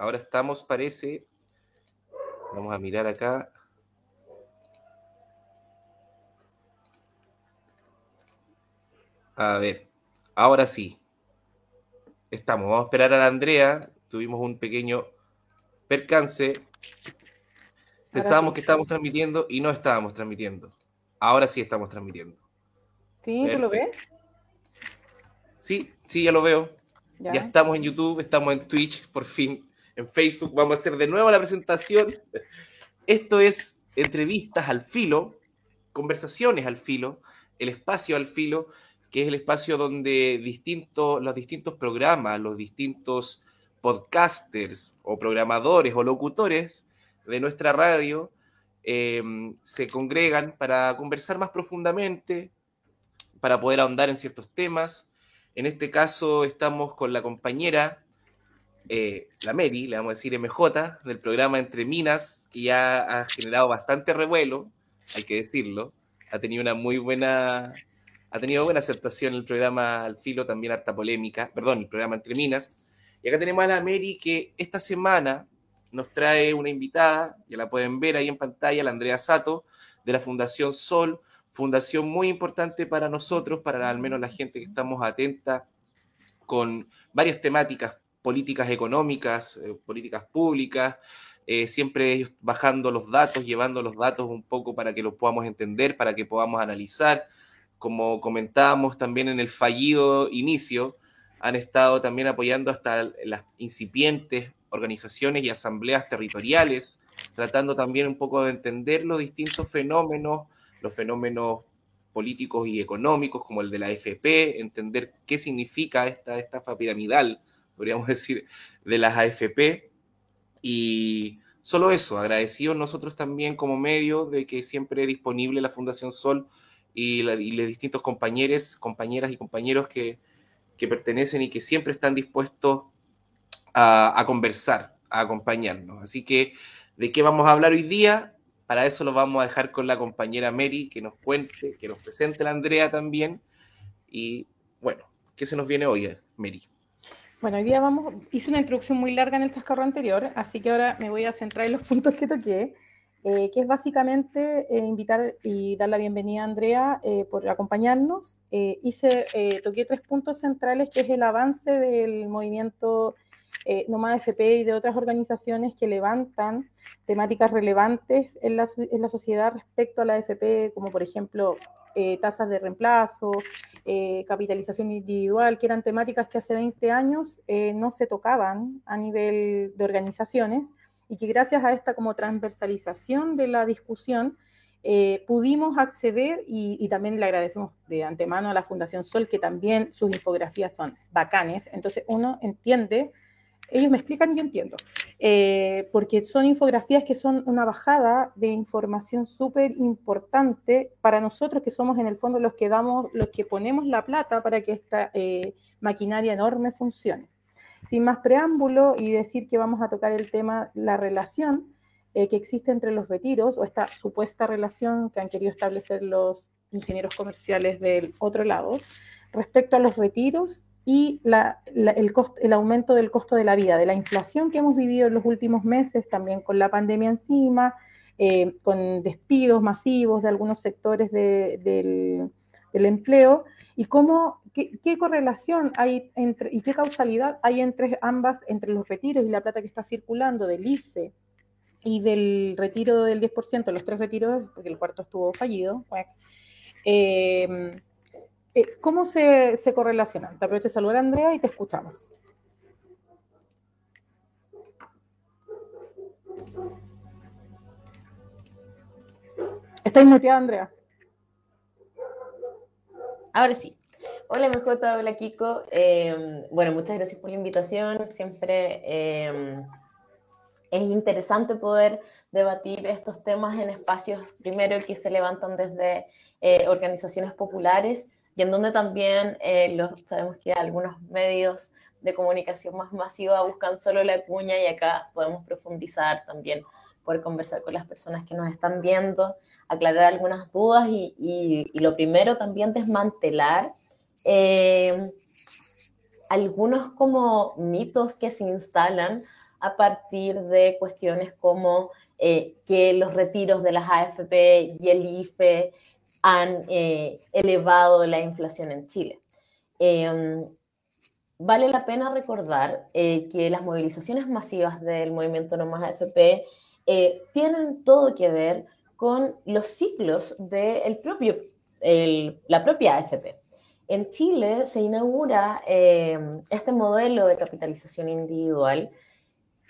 Ahora estamos, parece. Vamos a mirar acá. A ver, ahora sí. Estamos. Vamos a esperar a la Andrea. Tuvimos un pequeño percance. Pensábamos que estábamos transmitiendo y no estábamos transmitiendo. Ahora sí estamos transmitiendo. ¿Sí? ¿Tú lo ves? Sí, sí, ya lo veo. Ya. estamos en YouTube, estamos en Twitch, por fin, en Facebook. Vamos a hacer de nuevo la presentación. Esto es entrevistas al filo, conversaciones al filo, el espacio al filo, que es el espacio donde los distintos programas, los distintos podcasters o programadores o locutores de nuestra radio eh, se congregan para conversar más profundamente, para poder ahondar en ciertos temas en este caso estamos con la compañera, eh, la Mary, le vamos a decir MJ, del programa Entre Minas, que ya ha generado bastante revuelo, hay que decirlo. Ha tenido una muy buena, ha tenido buena aceptación el programa Al Filo, también harta polémica, perdón, el programa Entre Minas. Y acá tenemos a la Mary que esta semana nos trae una invitada, ya la pueden ver ahí en pantalla, la Andrea Sato, de la Fundación Sol, fundación muy importante para nosotros, para al menos la gente que estamos atenta con varias temáticas políticas económicas, eh, políticas públicas, eh, siempre ellos bajando los datos, llevando los datos un poco para que los podamos entender, para que podamos analizar. Como comentábamos también en el fallido inicio, han estado también apoyando hasta las incipientes organizaciones y asambleas territoriales, tratando también un poco de entender los distintos fenómenos los fenómenos políticos y económicos como el de la FP, entender qué significa esta estafa piramidal, podríamos decir, de las AFP. Y solo eso, agradecidos nosotros también como medio de que siempre es disponible la Fundación Sol y, los distintos compañeros, compañeras y compañeros que, pertenecen y que siempre están dispuestos a, a conversar, a acompañarnos. Así que, ¿de qué vamos a hablar hoy día? Para eso lo vamos a dejar con la compañera Mary, que nos cuente, que nos presente la Andrea también. Y bueno, ¿qué se nos viene hoy, Mary? Bueno, hoy día vamos, hice una introducción muy larga en el chascarro anterior, así que ahora me voy a centrar en los puntos que toqué, eh, que es básicamente eh, invitar y dar la bienvenida a Andrea eh, por acompañarnos. hice, toqué tres puntos centrales, que es el avance del movimiento no más FP y de otras organizaciones que levantan temáticas relevantes en la, en la sociedad respecto a la FP, como por ejemplo eh, tasas de reemplazo, eh, capitalización individual, que eran temáticas que hace 20 años no se tocaban a nivel de organizaciones y que gracias a esta como transversalización de la discusión pudimos acceder y, también le agradecemos de antemano a la Fundación Sol que también sus infografías son bacanes, entonces uno entiende ellos me explican yo entiendo. Eh, porque son infografías que son una bajada de información súper importante para nosotros que somos en el fondo los que damos, los que ponemos la plata para que esta eh, maquinaria enorme funcione. Sin más preámbulo y decir que vamos a tocar el tema, la relación eh, que existe entre los retiros o esta supuesta relación que han querido establecer los ingenieros comerciales del otro lado respecto a los retiros y el, el aumento del costo de la vida, de la inflación que hemos vivido en los últimos meses, también con la pandemia encima, eh, con despidos masivos de algunos sectores del, empleo, y cómo, qué, correlación hay entre, y qué causalidad hay entre ambas, entre los retiros y la plata que está circulando del IFE y del retiro del 10%, los tres retiros, porque el cuarto estuvo fallido, eh, eh, ¿Cómo se, se, correlacionan? Te aprovecho de saludar Andrea y te escuchamos. Estáis muteada, Andrea. Ahora sí. Hola MJ, hola Kiko. Eh, bueno, muchas gracias por la invitación. Siempre eh, es interesante poder debatir estos temas en espacios, primero, que se levantan desde organizaciones populares y en donde también eh, sabemos que algunos medios de comunicación más masiva buscan solo la cuña y acá podemos profundizar también, poder conversar con las personas que nos están viendo, aclarar algunas dudas y, lo primero también desmantelar eh, algunos como mitos que se instalan a partir de cuestiones como eh, que los retiros de las AFP y el IFE han eh, elevado la inflación en Chile. Em, vale la pena recordar eh, que las movilizaciones masivas del movimiento No Más AFP tienen todo que ver con los ciclos de propio, la propia AFP. En Chile se inaugura em, este modelo de capitalización individual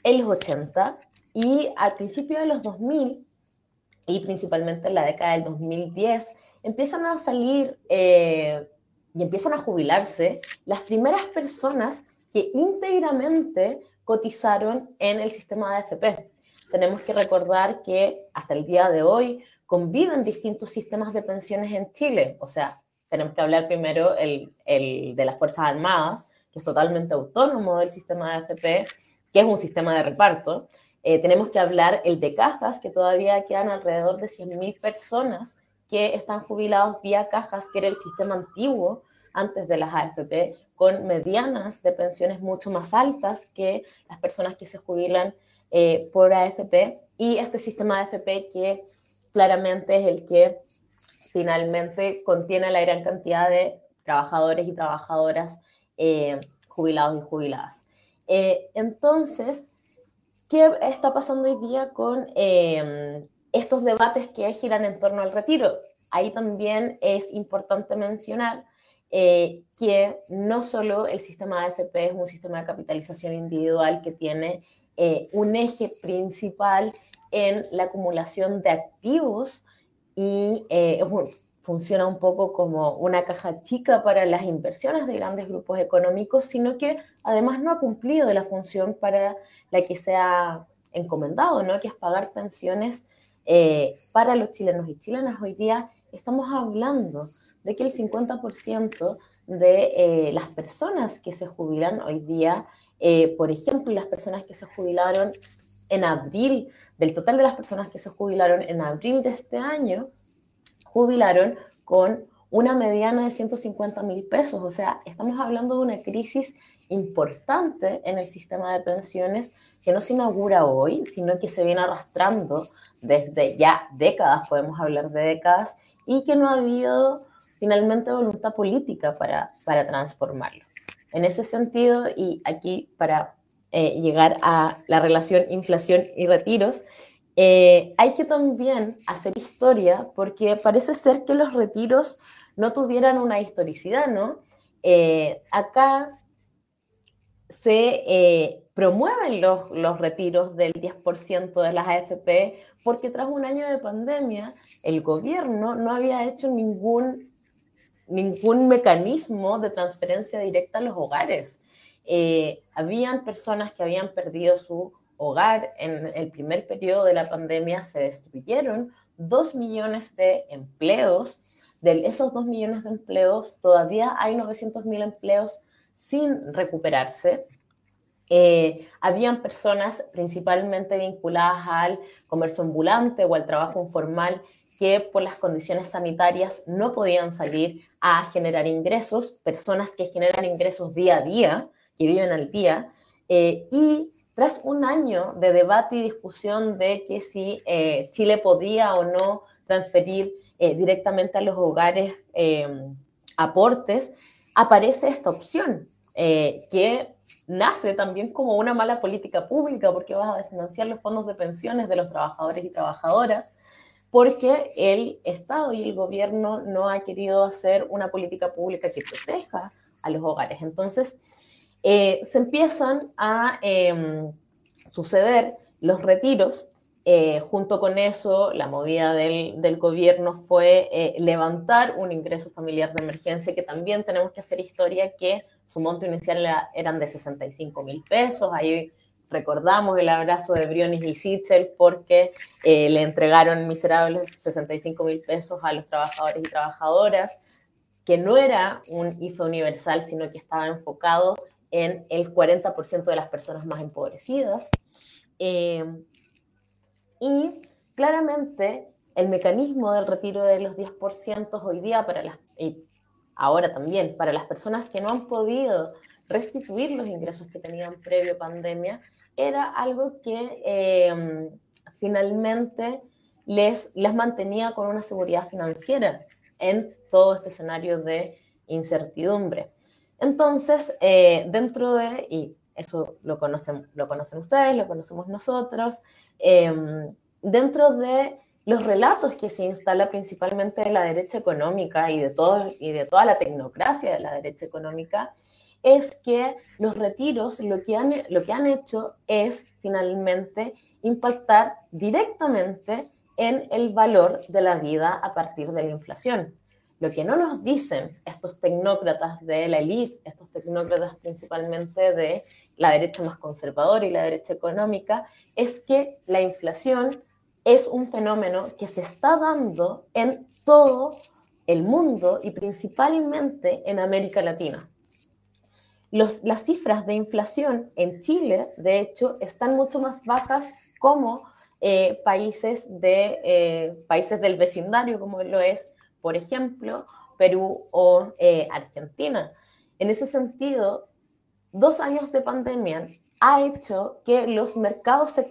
en los 80 y al principio de los 2000 y principalmente en la década del 2010 empiezan a salir eh, y empiezan a jubilarse las primeras personas que íntegramente cotizaron en el sistema de AFP. Tenemos que recordar que hasta el día de hoy conviven distintos sistemas de pensiones en Chile. O sea, tenemos que hablar primero el, el de las Fuerzas Armadas, que es totalmente autónomo del sistema de AFP, que es un sistema de reparto. Eh, tenemos que hablar el de cajas, que todavía quedan alrededor de 100.000 personas que están jubilados vía cajas, que era el sistema antiguo antes de las AFP, con medianas de pensiones mucho más altas que las personas que se jubilan eh, por AFP, y este sistema de AFP que claramente es el que finalmente contiene la gran cantidad de trabajadores y trabajadoras eh, jubilados y jubiladas. Eh, entonces, ¿qué está pasando hoy día con em, estos debates que giran en torno al retiro? Ahí también es importante mencionar eh, que no solo el sistema AFP es un sistema de capitalización individual que tiene eh, un eje principal en la acumulación de activos y es funciona un poco como una caja chica para las inversiones de grandes grupos económicos, sino que además no ha cumplido la función para la que se ha encomendado, ¿no? que es pagar pensiones eh, para los chilenos y chilenas. Hoy día estamos hablando de que el 50% de eh, las personas que se jubilan hoy día, eh, por ejemplo, las personas que se jubilaron en abril, del total de las personas que se jubilaron en abril de este año, jubilaron con una mediana de 150 mil pesos. O sea, estamos hablando de una crisis importante en el sistema de pensiones que no se inaugura hoy, sino que se viene arrastrando desde ya décadas, podemos hablar de décadas, y que no ha habido finalmente voluntad política para, para transformarlo. En ese sentido, y aquí para eh, llegar a la relación inflación y retiros, eh, hay que también hacer historia porque parece ser que los retiros no tuvieran una historicidad, ¿no? Eh, acá se eh, promueven los, los, retiros del 10% de las AFP porque tras un año de pandemia el gobierno no había hecho ningún, ningún mecanismo de transferencia directa a los hogares. habían personas que habían perdido su hogar en el primer periodo de la pandemia se destruyeron dos millones de empleos. De esos dos millones de empleos, todavía hay 900 mil empleos sin recuperarse. Eh, habían personas principalmente vinculadas al comercio ambulante o al trabajo informal que por las condiciones sanitarias no podían salir a generar ingresos, personas que generan ingresos día a día, que viven al día, eh, y tras un año de debate y discusión de que si eh, Chile podía o no transferir eh, directamente a los hogares em, aportes, aparece esta opción, eh, que nace también como una mala política pública, porque vas a desfinanciar los fondos de pensiones de los trabajadores y trabajadoras, porque el Estado y el gobierno no ha querido hacer una política pública que proteja a los hogares. Entonces, eh, se empiezan a em, suceder los retiros. Eh, junto con eso, la movida del, gobierno fue eh, levantar un ingreso familiar de emergencia, que también tenemos que hacer historia, que su monto inicial eran de 65 mil pesos. Ahí recordamos el abrazo de Briones y Sitzel porque le entregaron miserables 65 mil pesos a los trabajadores y trabajadoras, que no era un IFE universal, sino que estaba enfocado en el 40% de las personas más empobrecidas. Eh, y claramente el mecanismo del retiro de los 10% hoy día para las, y ahora también, para las personas que no han podido restituir los ingresos que tenían previo pandemia, era algo que em, finalmente les, les mantenía con una seguridad financiera en todo este escenario de incertidumbre. Entonces, eh, dentro de, y eso lo conocen, lo conocen ustedes, lo conocemos nosotros, em, dentro de los relatos que se instala principalmente de la derecha económica y de, todo, y de toda la tecnocracia de la derecha económica, es que los retiros lo que han, lo que han hecho es finalmente impactar directamente en el valor de la vida a partir de la inflación. Lo que no nos dicen estos tecnócratas de la élite, estos tecnócratas principalmente de la derecha más conservadora y la derecha económica, es que la inflación es un fenómeno que se está dando en todo el mundo y principalmente en América Latina. las cifras de inflación en Chile, de hecho, están mucho más bajas como eh, países, de, eh, países del vecindario, como lo es, por ejemplo, Perú o eh, Argentina. En ese sentido, dos años de pandemia ha hecho que los mercados se,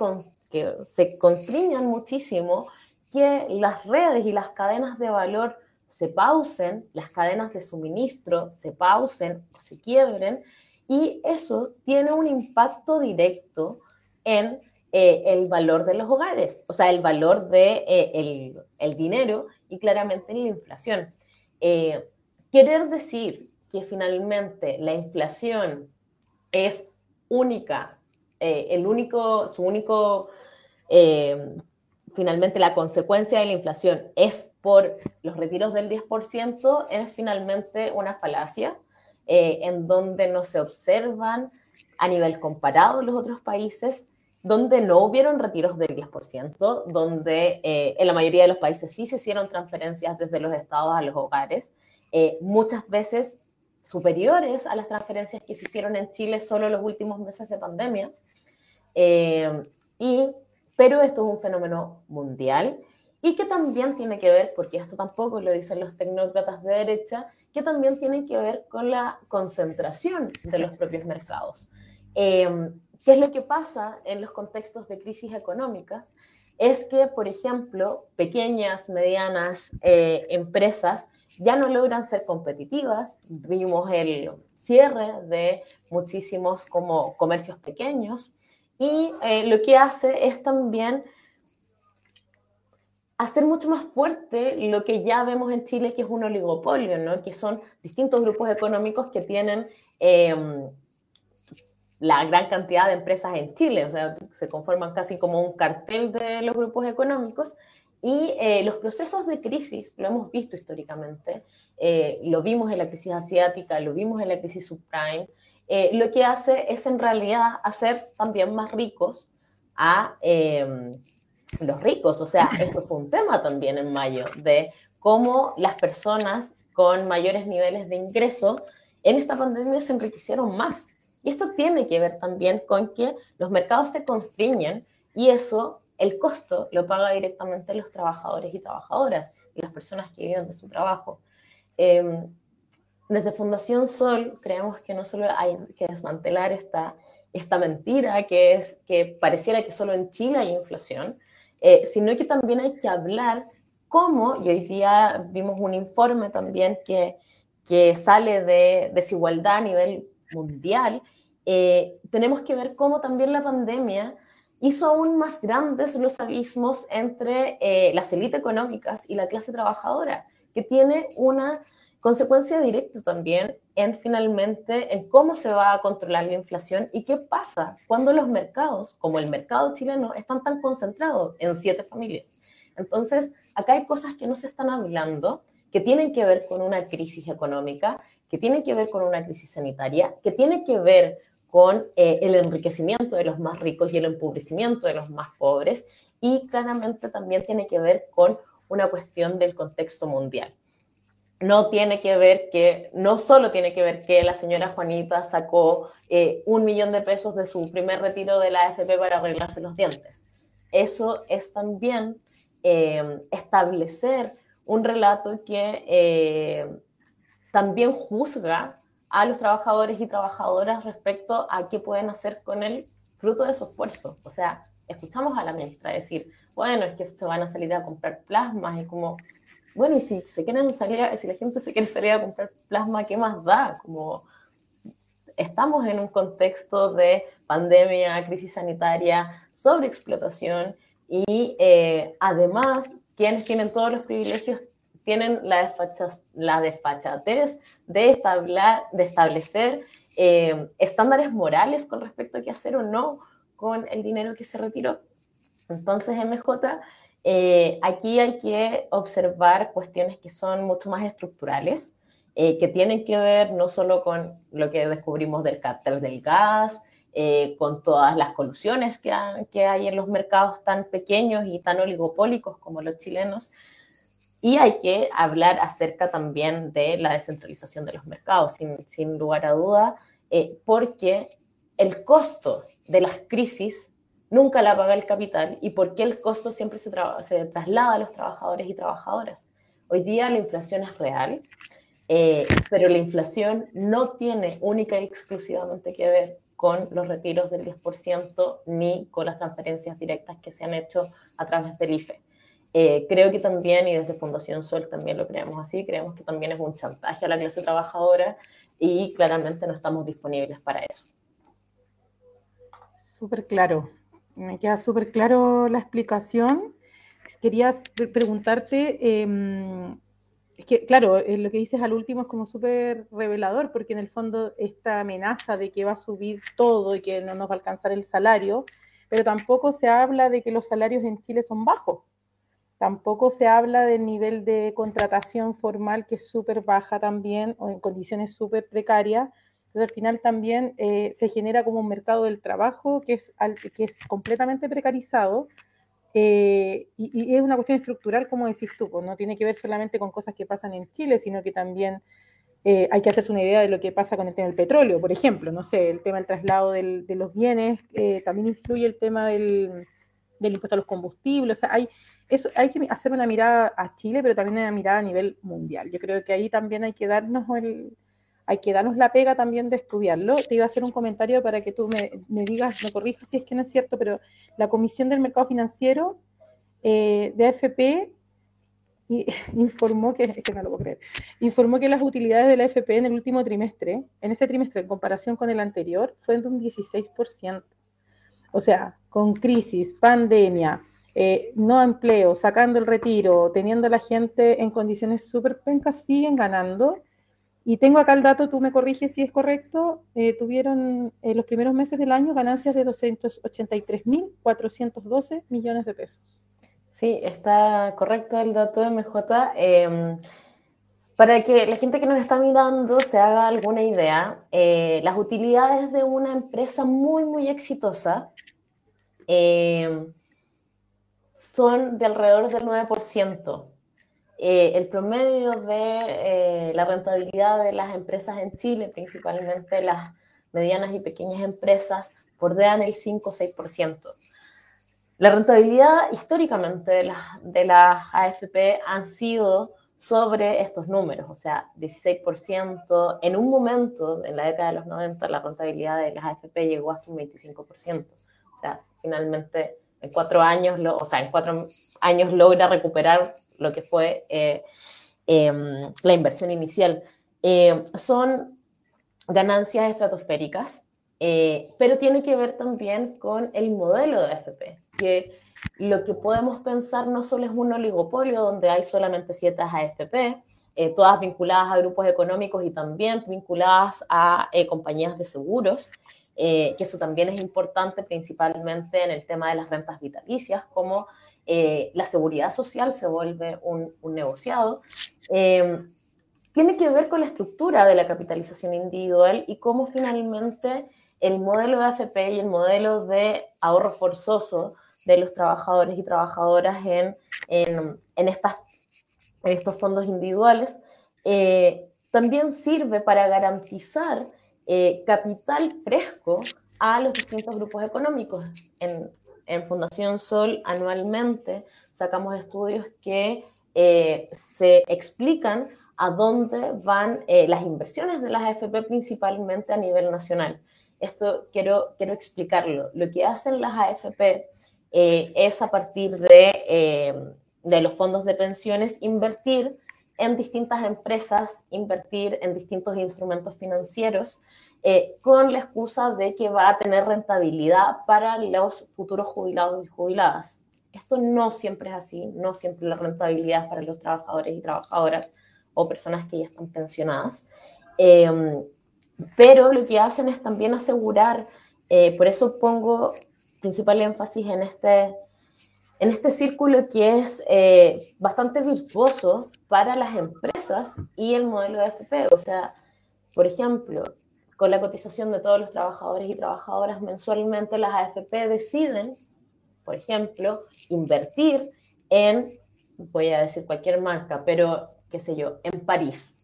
que se constriñan muchísimo, que las redes y las cadenas de valor se pausen, las cadenas de suministro se pausen o se quiebren, y eso tiene un impacto directo en eh, el valor de los hogares, o sea, el valor de eh, el, dinero y claramente en la inflación. Eh, querer decir que finalmente la inflación es única, el único, su único eh, finalmente la consecuencia de la inflación es por los retiros del 10%, es finalmente una falacia eh, en donde no se observan a nivel comparado los otros países, donde no hubieron retiros del 10%, donde eh, en la mayoría de los países sí se hicieron transferencias desde los estados a los hogares, muchas veces superiores a las transferencias que se hicieron en Chile solo en los últimos meses de pandemia. y pero esto es un fenómeno mundial y que también tiene que ver, porque esto tampoco lo dicen los tecnócratas de derecha, que también tiene que ver con la concentración de los propios mercados. ¿Qué es lo que pasa en los contextos de crisis económicas? Es que, por ejemplo, pequeñas, medianas eh, empresas ya no logran ser competitivas. Vimos el cierre de muchísimos como comercios pequeños y eh, lo que hace es también hacer mucho más fuerte lo que ya vemos en Chile, que es un oligopolio, ¿no? que son distintos grupos económicos que tienen em, la gran cantidad de empresas en Chile, se conforman casi como un cartel de los grupos económicos. Y eh, los procesos de crisis, lo hemos visto históricamente, eh, lo vimos en la crisis asiática, lo vimos en la crisis subprime, eh, lo que hace es en realidad hacer también más ricos a em, los ricos. O sea, esto fue un tema también en mayo, de cómo las personas con mayores niveles de ingreso en esta pandemia se enriquecieron más. Y esto tiene que ver también con que los mercados se constriñen y eso, el costo, lo paga directamente los trabajadores y trabajadoras y las personas que viven de su trabajo. Eh, desde Fundación Sol creemos que no solo hay que desmantelar esta, esta mentira que es que pareciera que solo en Chile hay inflación, eh, sino que también hay que hablar cómo, y hoy día vimos un informe también que, que sale de desigualdad a nivel mundial, eh, tenemos que ver cómo también la pandemia hizo aún más grandes los abismos entre eh, las élites económicas y la clase trabajadora, que tiene una consecuencia directa también en finalmente en cómo se va a controlar la inflación y qué pasa cuando los mercados, como el mercado chileno, están tan concentrados en siete familias. Entonces, acá hay cosas que no se están hablando, que tienen que ver con una crisis económica, que tienen que ver con una crisis sanitaria, que tiene que ver con eh, el enriquecimiento de los más ricos y el empobrecimiento de los más pobres, y claramente también tiene que ver con una cuestión del contexto mundial no tiene que ver que, no solo tiene que ver que la señora Juanita sacó eh, un millón de pesos de su primer retiro de la AFP para arreglarse los dientes. Eso es también eh, establecer un relato que eh, también juzga a los trabajadores y trabajadoras respecto a qué pueden hacer con el fruto de su esfuerzo. O sea, escuchamos a la ministra decir, bueno, es que se van a salir a comprar plasmas y como, bueno, y si se quieren salir, si la gente se quiere salir a comprar plasma, ¿qué más da? Como estamos en un contexto de pandemia, crisis sanitaria, sobreexplotación y eh, además quienes tienen todos los privilegios tienen la, la desfachatez de, de establecer eh, estándares morales con respecto a qué hacer o no con el dinero que se retiró. Entonces, MJ, eh, aquí hay que observar cuestiones que son mucho más estructurales, eh, que tienen que ver no solo con lo que descubrimos del cartel del gas, con todas las colusiones que, que hay en los mercados tan pequeños y tan oligopólicos como los chilenos, y hay que hablar acerca también de la descentralización de los mercados, sin, lugar a duda, eh, porque el costo de las crisis nunca la paga el capital y porque el costo siempre se, se traslada a los trabajadores y trabajadoras. Hoy día la inflación es real, eh, pero la inflación no tiene única y exclusivamente que ver con los retiros del 10% ni con las transferencias directas que se han hecho a través del IFE. Eh, creo que también, y desde Fundación Sol también lo creemos así, creemos que también es un chantaje a la clase trabajadora y claramente no estamos disponibles para eso. Súper claro, me queda súper claro la explicación. Quería preguntarte, em, es que claro, eh, lo que dices al último es como súper revelador, porque en el fondo esta amenaza de que va a subir todo y que no nos va a alcanzar el salario, pero tampoco se habla de que los salarios en Chile son bajos. Tampoco se habla del nivel de contratación formal que es súper baja también o en condiciones súper precarias. Entonces al final también eh, se genera como un mercado del trabajo que es, que es completamente precarizado eh, y, es una cuestión estructural, como decís tú, pues no tiene que ver solamente con cosas que pasan en Chile, sino que también eh, hay que hacerse una idea de lo que pasa con el tema del petróleo, por ejemplo, no sé, el tema del traslado de los bienes, también influye el tema del, del impuesto a los combustibles, o sea, hay eso hay que hacer una mirada a Chile, pero también una mirada a nivel mundial. Yo creo que ahí también hay que darnos el, hay que darnos la pega también de estudiarlo. Te iba a hacer un comentario para que tú me, digas, me corrijas si es que no es cierto, pero la Comisión del Mercado Financiero eh, de AFP informó que, es que no lo puedo creer, informó que las utilidades de la AFP en el último trimestre, en este trimestre en comparación con el anterior, fue de un 16%. O sea, con crisis, pandemia, eh, no empleo, sacando el retiro, teniendo a la gente en condiciones súper pencas, siguen ganando. Y tengo acá el dato, tú me corriges si es correcto, eh, tuvieron en los primeros meses del año ganancias de 283.412 millones de pesos. Sí, está correcto el dato de MJ. Em, para que la gente que nos está mirando se haga alguna idea, eh, las utilidades de una empresa muy, muy exitosa em, son de alrededor del 9%. Eh, el promedio de eh, la rentabilidad de las empresas en Chile, principalmente las medianas y pequeñas empresas, bordean el 5 o 6%. La rentabilidad históricamente de las, de las AFP han sido sobre estos números, o sea, 16%. En un momento, en la década de los 90, la rentabilidad de las AFP llegó hasta un 25%. O sea, finalmente en cuatro años, o sea, en cuatro años logra recuperar lo que fue eh, em, la inversión inicial. Eh, son ganancias estratosféricas, eh, pero tiene que ver también con el modelo de AFP, que lo que podemos pensar no solo es un oligopolio donde hay solamente siete AFP, todas vinculadas a grupos económicos y también vinculadas a compañías de seguros, eh, que eso también es importante principalmente en el tema de las rentas vitalicias, como eh, la seguridad social se vuelve un, negociado. Eh, tiene que ver con la estructura de la capitalización individual y cómo finalmente el modelo de AFP y el modelo de ahorro forzoso de los trabajadores y trabajadoras en, en, en estas, en estos fondos individuales también sirve para garantizar eh, capital fresco a los distintos grupos económicos. En, Fundación Sol anualmente sacamos estudios que eh, se explican a dónde van eh, las inversiones de las AFP principalmente a nivel nacional. esto quiero, quiero explicarlo. Lo que hacen las AFP es a partir de, de los fondos de pensiones invertir en distintas empresas, invertir en distintos instrumentos financieros, eh, con la excusa de que va a tener rentabilidad para los futuros jubilados y jubiladas. Esto no siempre es así, no siempre la rentabilidad es para los trabajadores y trabajadoras o personas que ya están pensionadas. Em, pero lo que hacen es también asegurar, eh, por eso pongo principal énfasis en este, en este círculo que es eh, bastante virtuoso para las empresas y el modelo de FP. O sea, por ejemplo, con la cotización de todos los trabajadores y trabajadoras mensualmente, las AFP deciden, por ejemplo, invertir en, voy a decir cualquier marca, pero qué sé yo, en París.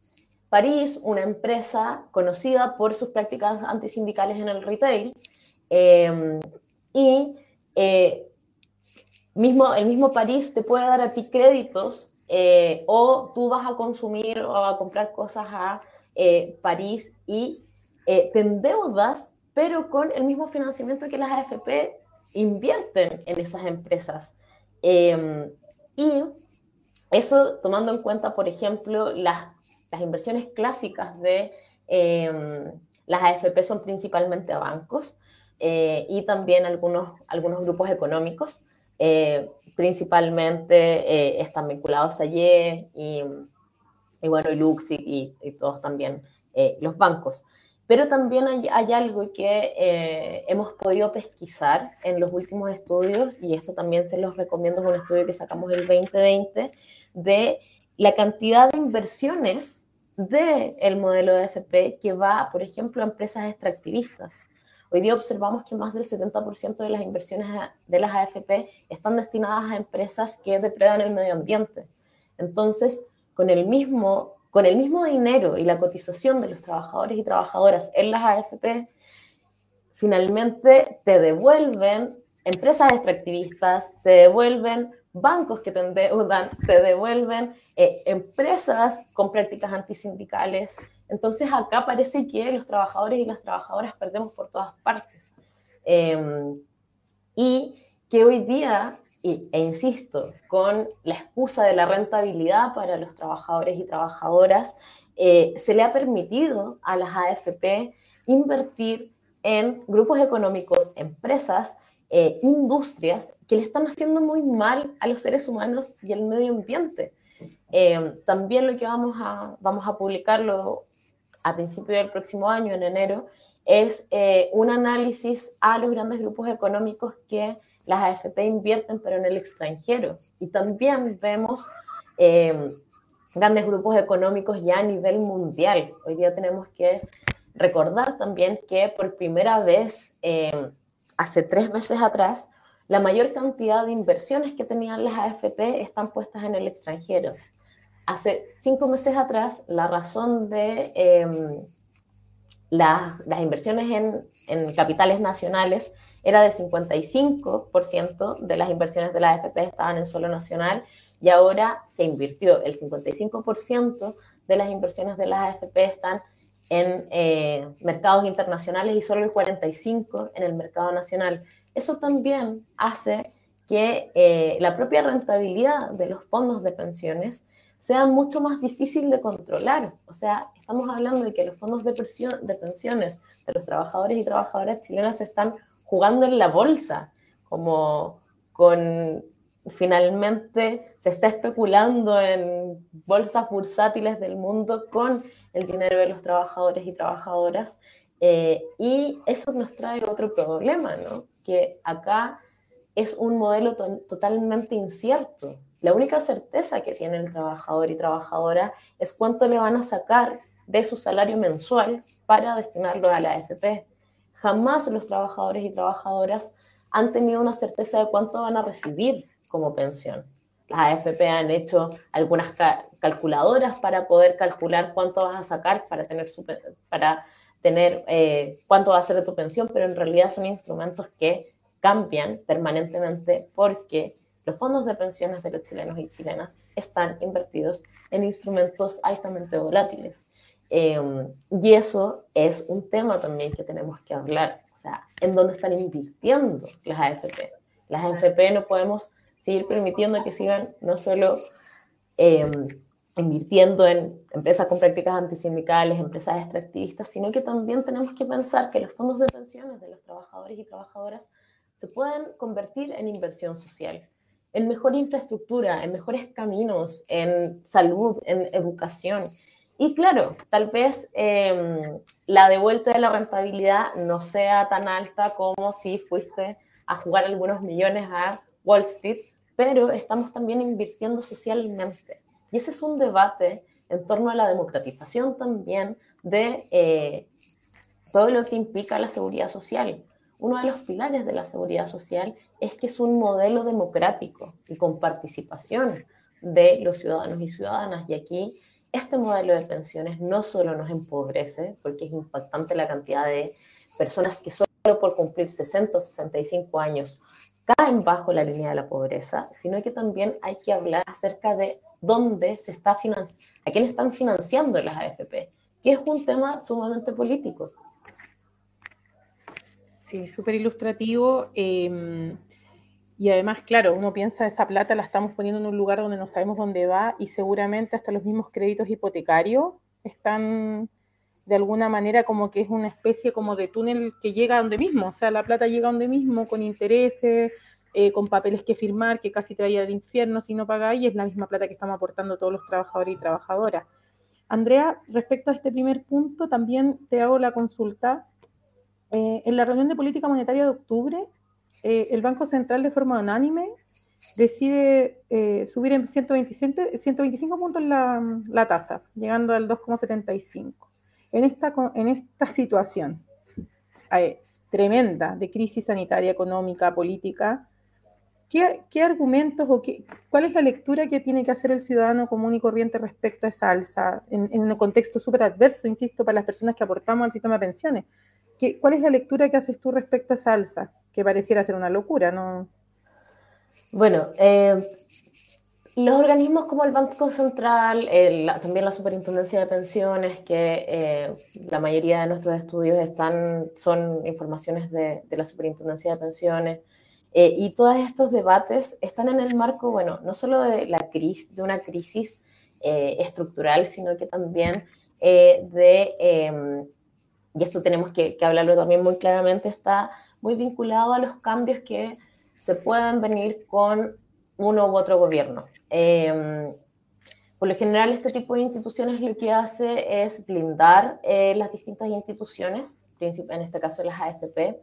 París, una empresa conocida por sus prácticas antisindicales en el retail, eh, y eh, mismo, el mismo París te puede dar a ti créditos eh, o tú vas a consumir o a comprar cosas a eh, París y te endeudas, pero con el mismo financiamiento que las AFP invierten en esas empresas. Em, y eso tomando en cuenta, por ejemplo, las, las inversiones clásicas de em, las AFP son principalmente a bancos. Eh, y también algunos, algunos grupos económicos, eh, principalmente eh, están vinculados a YE y, y, bueno, y Luxic y, todos también los bancos. Pero también hay, algo que hemos podido pesquisar en los últimos estudios, y eso también se los recomiendo, es un estudio que sacamos el 2020, de la cantidad de inversiones del el modelo de FP que va, por ejemplo, a empresas extractivistas. Hoy día observamos que más del 70% de las inversiones de las AFP están destinadas a empresas que depredan el medio ambiente. Entonces, con el mismo, con el mismo dinero y la cotización de los trabajadores y trabajadoras en las AFP, finalmente te devuelven empresas extractivistas, te devuelven bancos que te endeudan, devuelven eh, empresas con prácticas antisindicales, entonces acá parece que los trabajadores y las trabajadoras perdemos por todas partes. Em, y que hoy día, e insisto, con la excusa de la rentabilidad para los trabajadores y trabajadoras, eh, se le ha permitido a las AFP invertir en grupos económicos, empresas, eh, industrias que le están haciendo muy mal a los seres humanos y al medio ambiente. Em, también lo que vamos a, vamos a publicarlo a principio del próximo año, en enero, es eh, un análisis a los grandes grupos económicos que las AFP invierten, pero en el extranjero. Y también vemos em, grandes grupos económicos ya a nivel mundial. Hoy día tenemos que recordar también que por primera vez, hace tres meses atrás, la mayor cantidad de inversiones que tenían las AFP están puestas en el extranjero. Hace cinco meses atrás, la razón de em, las inversiones en, capitales nacionales era de 55% de las inversiones de la AFP estaban en suelo nacional y ahora se invirtió el 55% de las inversiones de las AFP están en eh, mercados internacionales y solo el 45% en el mercado nacional. Eso también hace que eh, la propia rentabilidad de los fondos de pensiones sea mucho más difícil de controlar. O sea, estamos hablando de que los fondos de, de pensiones de los trabajadores y trabajadoras chilenas se están jugando en la bolsa, como con finalmente se está especulando en bolsas bursátiles del mundo con el dinero de los trabajadores y trabajadoras. Eh, y eso nos trae otro problema, ¿no? Que acá es un modelo totalmente incierto. La única certeza que tiene el trabajador y trabajadora es cuánto le van a sacar de su salario mensual para destinarlo a la AFP. Jamás los trabajadores y trabajadoras han tenido una certeza de cuánto van a recibir como pensión. Las AFP han hecho algunas calculadoras para poder calcular cuánto vas a sacar para tener, para tener eh, cuánto va a ser de tu pensión, pero en realidad son instrumentos que cambian permanentemente porque los fondos de pensiones de los chilenos y chilenas están invertidos en instrumentos altamente volátiles. Em, y eso es un tema también que tenemos que hablar, o sea, en dónde están invirtiendo las AFP. Las AFP no podemos seguir permitiendo que sigan no solo em, invirtiendo en empresas con prácticas antisindicales, empresas extractivistas, sino que también tenemos que pensar que los fondos de pensiones de los trabajadores y trabajadoras se pueden convertir en inversión social, en mejor infraestructura, en mejores caminos, en salud, en educación. Y claro, tal vez em, la devuelta de la rentabilidad no sea tan alta como si fuiste a jugar algunos millones a Wall Street, pero estamos también invirtiendo socialmente. Y ese es un debate en torno a la democratización también de eh, todo lo que implica la seguridad social. Uno de los pilares de la seguridad social es que es un modelo democrático y con participación de los ciudadanos y ciudadanas. Y aquí este modelo de pensiones no solo nos empobrece, porque es impactante la cantidad de personas que solo por cumplir 60 o 65 años caen bajo la línea de la pobreza, sino que también hay que hablar acerca de dónde se está financiando, a quién están financiando las AFP, que es un tema sumamente político. Sí, súper ilustrativo. Em, y además, claro, uno piensa esa plata la estamos poniendo en un lugar donde no sabemos dónde va y seguramente hasta los mismos créditos hipotecarios están de alguna manera como que es una especie como de túnel que llega a donde mismo, o sea, la plata llega a donde mismo con intereses, eh, con papeles que firmar, que casi te vaya al infierno si no pagáis, y es la misma plata que estamos aportando todos los trabajadores y trabajadoras. Andrea, respecto a este primer punto, también te hago la consulta. Eh, en la reunión de política monetaria de octubre, eh, el Banco Central de forma unánime decide subir en 125 puntos la, la tasa, llegando al 2,75 en esta, en esta situación eh, tremenda de crisis sanitaria, económica, política, ¿qué, argumentos o qué, cuál es la lectura que tiene que hacer el ciudadano común y corriente respecto a esa alza en, un contexto súper adverso, insisto, para las personas que aportamos al sistema de pensiones? ¿Qué, ¿Cuál es la lectura que haces tú respecto a esa alza? Que pareciera ser una locura, ¿no? Bueno, eh, los organismos como el Banco Central, también la Superintendencia de Pensiones, que eh, la mayoría de nuestros estudios están, son informaciones de, la Superintendencia de Pensiones, eh, y todos estos debates están en el marco, bueno, no solo de, la crisis, de una crisis eh, estructural, sino que también de, em, y esto tenemos que, que hablarlo también muy claramente, está muy vinculado a los cambios que se pueden venir con uno u otro gobierno. Em, por lo general, este tipo de instituciones lo que hace es blindar eh, las distintas instituciones, en este caso las AFP,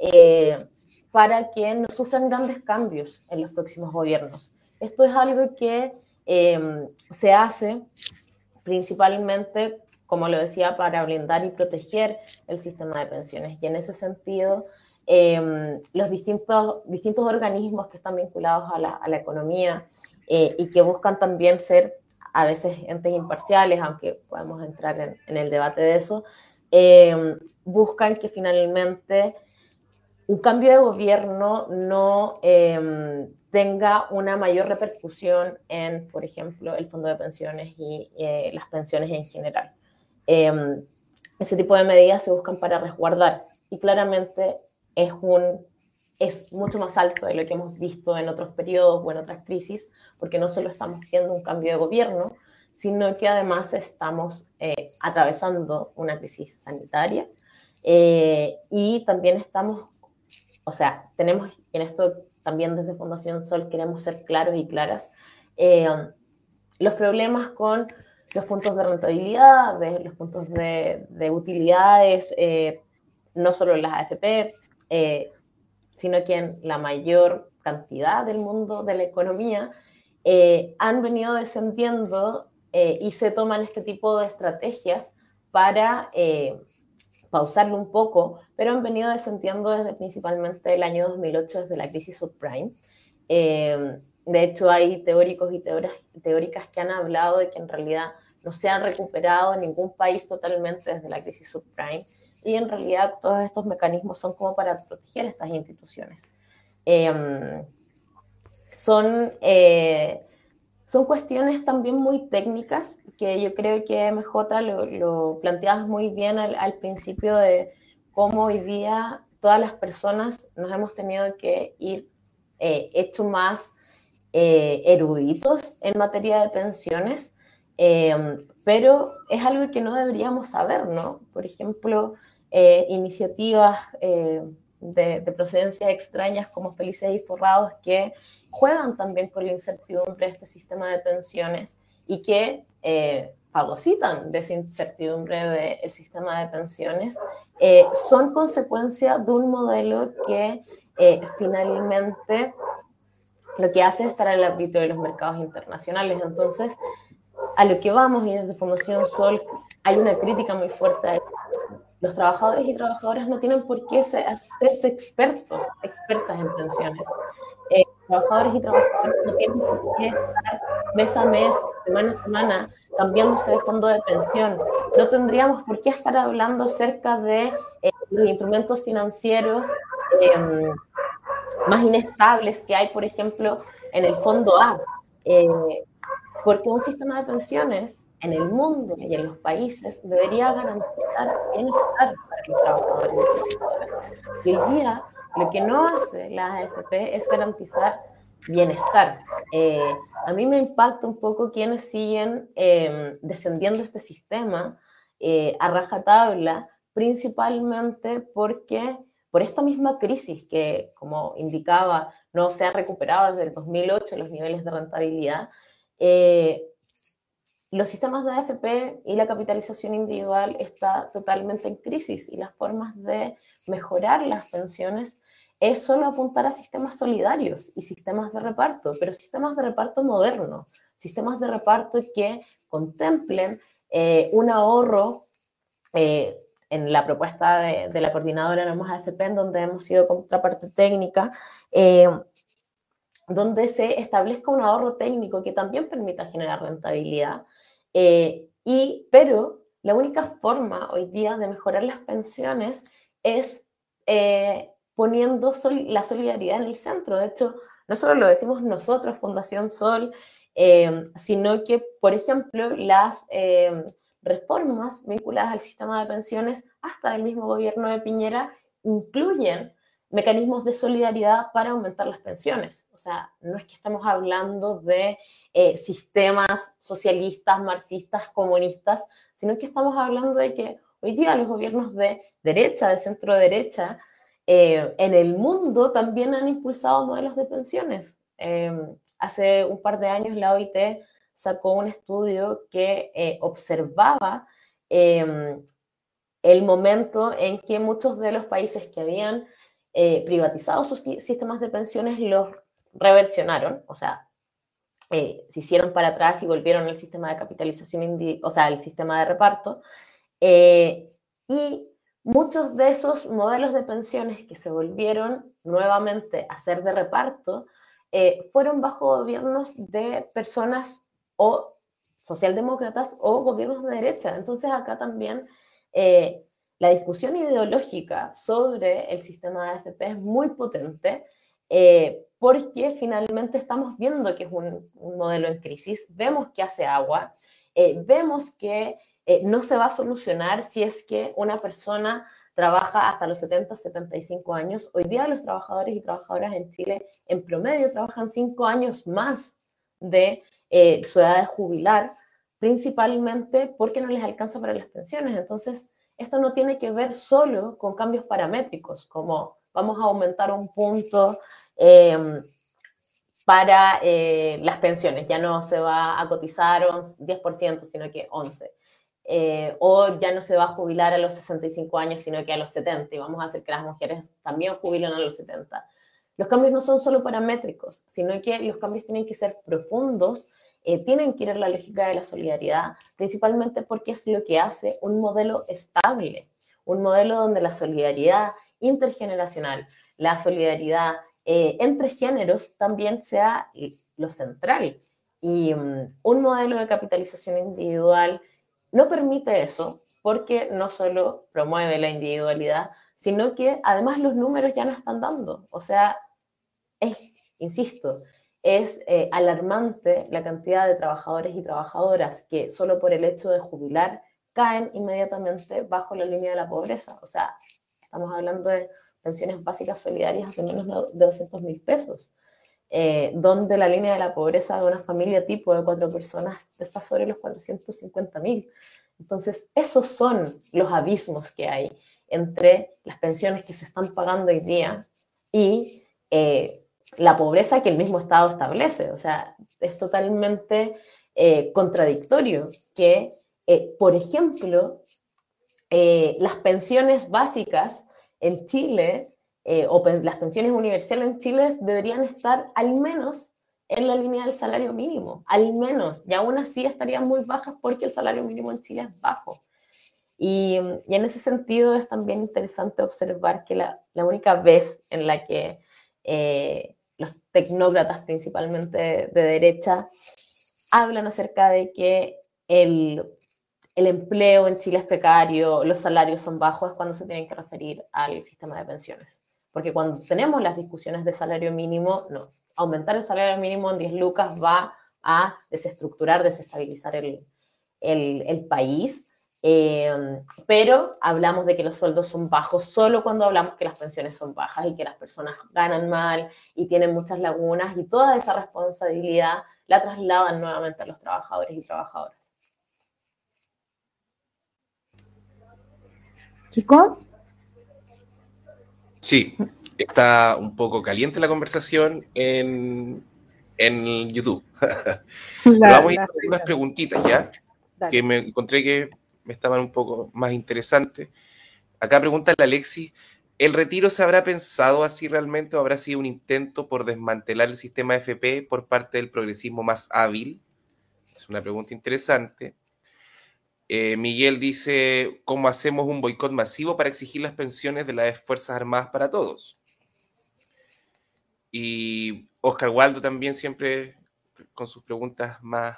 eh, para que no sufran grandes cambios en los próximos gobiernos. Esto es algo que em, se hace principalmente, como lo decía, para blindar y proteger el sistema de pensiones. Y en ese sentido, Em, los distintos, distintos organismos que están vinculados a la, a la economía eh, y que buscan también ser a veces entes imparciales, aunque podemos entrar en, en el debate de eso, em, buscan que finalmente un cambio de gobierno no em, tenga una mayor repercusión en, por ejemplo, el fondo de pensiones y eh, las pensiones en general. ese tipo de medidas se buscan para resguardar y claramente es, un, es mucho más alto de lo que hemos visto en otros periodos o en otras crisis, porque no solo estamos viendo un cambio de gobierno, sino que además estamos eh, atravesando una crisis sanitaria eh, y también estamos, o sea, tenemos, en esto también desde Fundación Sol queremos ser claros y claras, eh, los problemas con los puntos de rentabilidad, de, los puntos de, de utilidades, no solo las AFP, eh, sino que en la mayor cantidad del mundo de la economía eh, han venido descendiendo eh, y se toman este tipo de estrategias para pausarlo un poco, pero han venido descendiendo desde principalmente el año 2008, desde la crisis subprime. de hecho, hay teóricos y teóricas que han hablado de que en realidad no se han recuperado ningún país totalmente desde la crisis subprime y en realidad todos estos mecanismos son como para proteger estas instituciones. Em, son, eh, son cuestiones también muy técnicas que yo creo que MJ lo, lo planteabas muy bien al, principio de cómo hoy día todas las personas nos hemos tenido que ir eh, hecho más eh, eruditos en materia de pensiones, em, pero es algo que no deberíamos saber, ¿no? Por ejemplo, eh, iniciativas de, de, procedencia extrañas como Felices y Forrados que juegan también con la incertidumbre de este sistema de pensiones y que eh, fagocitan de esa incertidumbre del sistema de pensiones, eh, son consecuencia de un modelo que eh, finalmente lo que hace es estar al ámbito de los mercados internacionales. Entonces, a lo que vamos y desde Fundación Sol hay una crítica muy fuerte los trabajadores y trabajadoras no tienen por qué hacerse expertos, expertas en pensiones. Eh, trabajadores y trabajadoras no tienen por qué estar mes a mes, semana a semana, cambiándose de fondo de pensión. No tendríamos por qué estar hablando acerca de eh, los instrumentos financieros em, más inestables que hay, por ejemplo, en el fondo A. Eh, porque un sistema de pensiones en el mundo y en los países debería garantizar bienestar para los trabajadores y hoy día lo que no hace la AFP es garantizar bienestar. Eh, a mí me impacta un poco quienes siguen eh, defendiendo este sistema eh, a rajatabla, principalmente porque por esta misma crisis que, como indicaba, no se ha recuperado desde el 2008 los niveles de rentabilidad, los sistemas de AFP y la capitalización individual está totalmente en crisis y las formas de mejorar las pensiones es solo apuntar a sistemas solidarios y sistemas de reparto, pero sistemas de reparto modernos, sistemas de reparto que contemplen eh, un ahorro eh, en la propuesta de, la coordinadora de más AFP, en donde hemos sido contraparte técnica, eh, donde se establezca un ahorro técnico que también permita generar rentabilidad eh, y, pero la única forma hoy día de mejorar las pensiones es eh, poniendo la solidaridad en el centro. De hecho, no solo lo decimos nosotros, Fundación Sol, eh, sino que, por ejemplo, las reformas vinculadas al sistema de pensiones hasta el mismo gobierno de Piñera incluyen mecanismos de solidaridad para aumentar las pensiones. O sea, no es que estamos hablando de eh, sistemas socialistas, marxistas, comunistas, sino que estamos hablando de que hoy día los gobiernos de derecha, de centro derecha, eh, en el mundo también han impulsado modelos de pensiones. Eh, hace un par de años la OIT sacó un estudio que observaba el momento en que muchos de los países que habían privatizado sus sistemas de pensiones los reversionaron, o sea, eh, se hicieron para atrás y volvieron al sistema de capitalización, o sea, el sistema de reparto. Eh, y muchos de esos modelos de pensiones que se volvieron nuevamente a ser de reparto eh, fueron bajo gobiernos de personas o socialdemócratas o gobiernos de derecha. Entonces acá también la discusión ideológica sobre el sistema de AFP es muy potente porque finalmente estamos viendo que es un, modelo en crisis, vemos que hace agua, eh, vemos que eh, no se va a solucionar si es que una persona trabaja hasta los 70, 75 años. Hoy día los trabajadores y trabajadoras en Chile en promedio trabajan 5 años más de eh, su edad de jubilar, principalmente porque no les alcanza para las pensiones. Entonces, esto no tiene que ver solo con cambios paramétricos, como vamos a aumentar un punto Em, para eh, las pensiones. Ya no se va a cotizar 10%, sino que 11%. Eh, o ya no se va a jubilar a los 65 años, sino que a los 70. Y vamos a hacer que las mujeres también jubilen a los 70. Los cambios no son solo paramétricos, sino que los cambios tienen que ser profundos, eh, tienen que ir en la lógica de la solidaridad, principalmente porque es lo que hace un modelo estable, un modelo donde la solidaridad intergeneracional, la solidaridad eh, entre géneros también sea lo central. Y mm, un modelo de capitalización individual no permite eso porque no solo promueve la individualidad, sino que además los números ya no están dando. O sea, es, insisto, es eh, alarmante la cantidad de trabajadores y trabajadoras que solo por el hecho de jubilar caen inmediatamente bajo la línea de la pobreza. O sea, estamos hablando de pensiones básicas solidarias de menos de 200 mil pesos, eh, donde la línea de la pobreza de una familia tipo de cuatro personas está sobre los 450 mil. Entonces, esos son los abismos que hay entre las pensiones que se están pagando hoy día y eh, la pobreza que el mismo Estado establece. O sea, es totalmente eh, contradictorio que, eh, por ejemplo, las pensiones básicas en Chile o las pensiones universales en Chile deberían estar al menos en la línea del salario mínimo, al menos, y aún así estarían muy bajas porque el salario mínimo en Chile es bajo. Y, en ese sentido es también interesante observar que la, la única vez en la que eh, los tecnócratas, principalmente de, derecha, hablan acerca de que el, el empleo en Chile es precario, los salarios son bajos, es cuando se tienen que referir al sistema de pensiones. Porque cuando tenemos las discusiones de salario mínimo, no, aumentar el salario mínimo en 10 lucas va a desestructurar, desestabilizar el, el, país. Eh, pero hablamos de que los sueldos son bajos solo cuando hablamos que las pensiones son bajas y que las personas ganan mal y tienen muchas lagunas y toda esa responsabilidad la trasladan nuevamente a los trabajadores y trabajadoras. Sí, está un poco caliente la conversación en, en YouTube. Vamos a ir con unas preguntitas ya, que me encontré que me estaban un poco más interesantes. Acá pregunta la Alexis, ¿el retiro se habrá pensado así realmente o habrá sido un intento por desmantelar el sistema FP por parte del progresismo más hábil? Es una pregunta interesante. Eh, Miguel dice, ¿cómo hacemos un boicot masivo para exigir las pensiones de las Fuerzas Armadas para todos? Y Oscar Waldo también siempre con sus preguntas más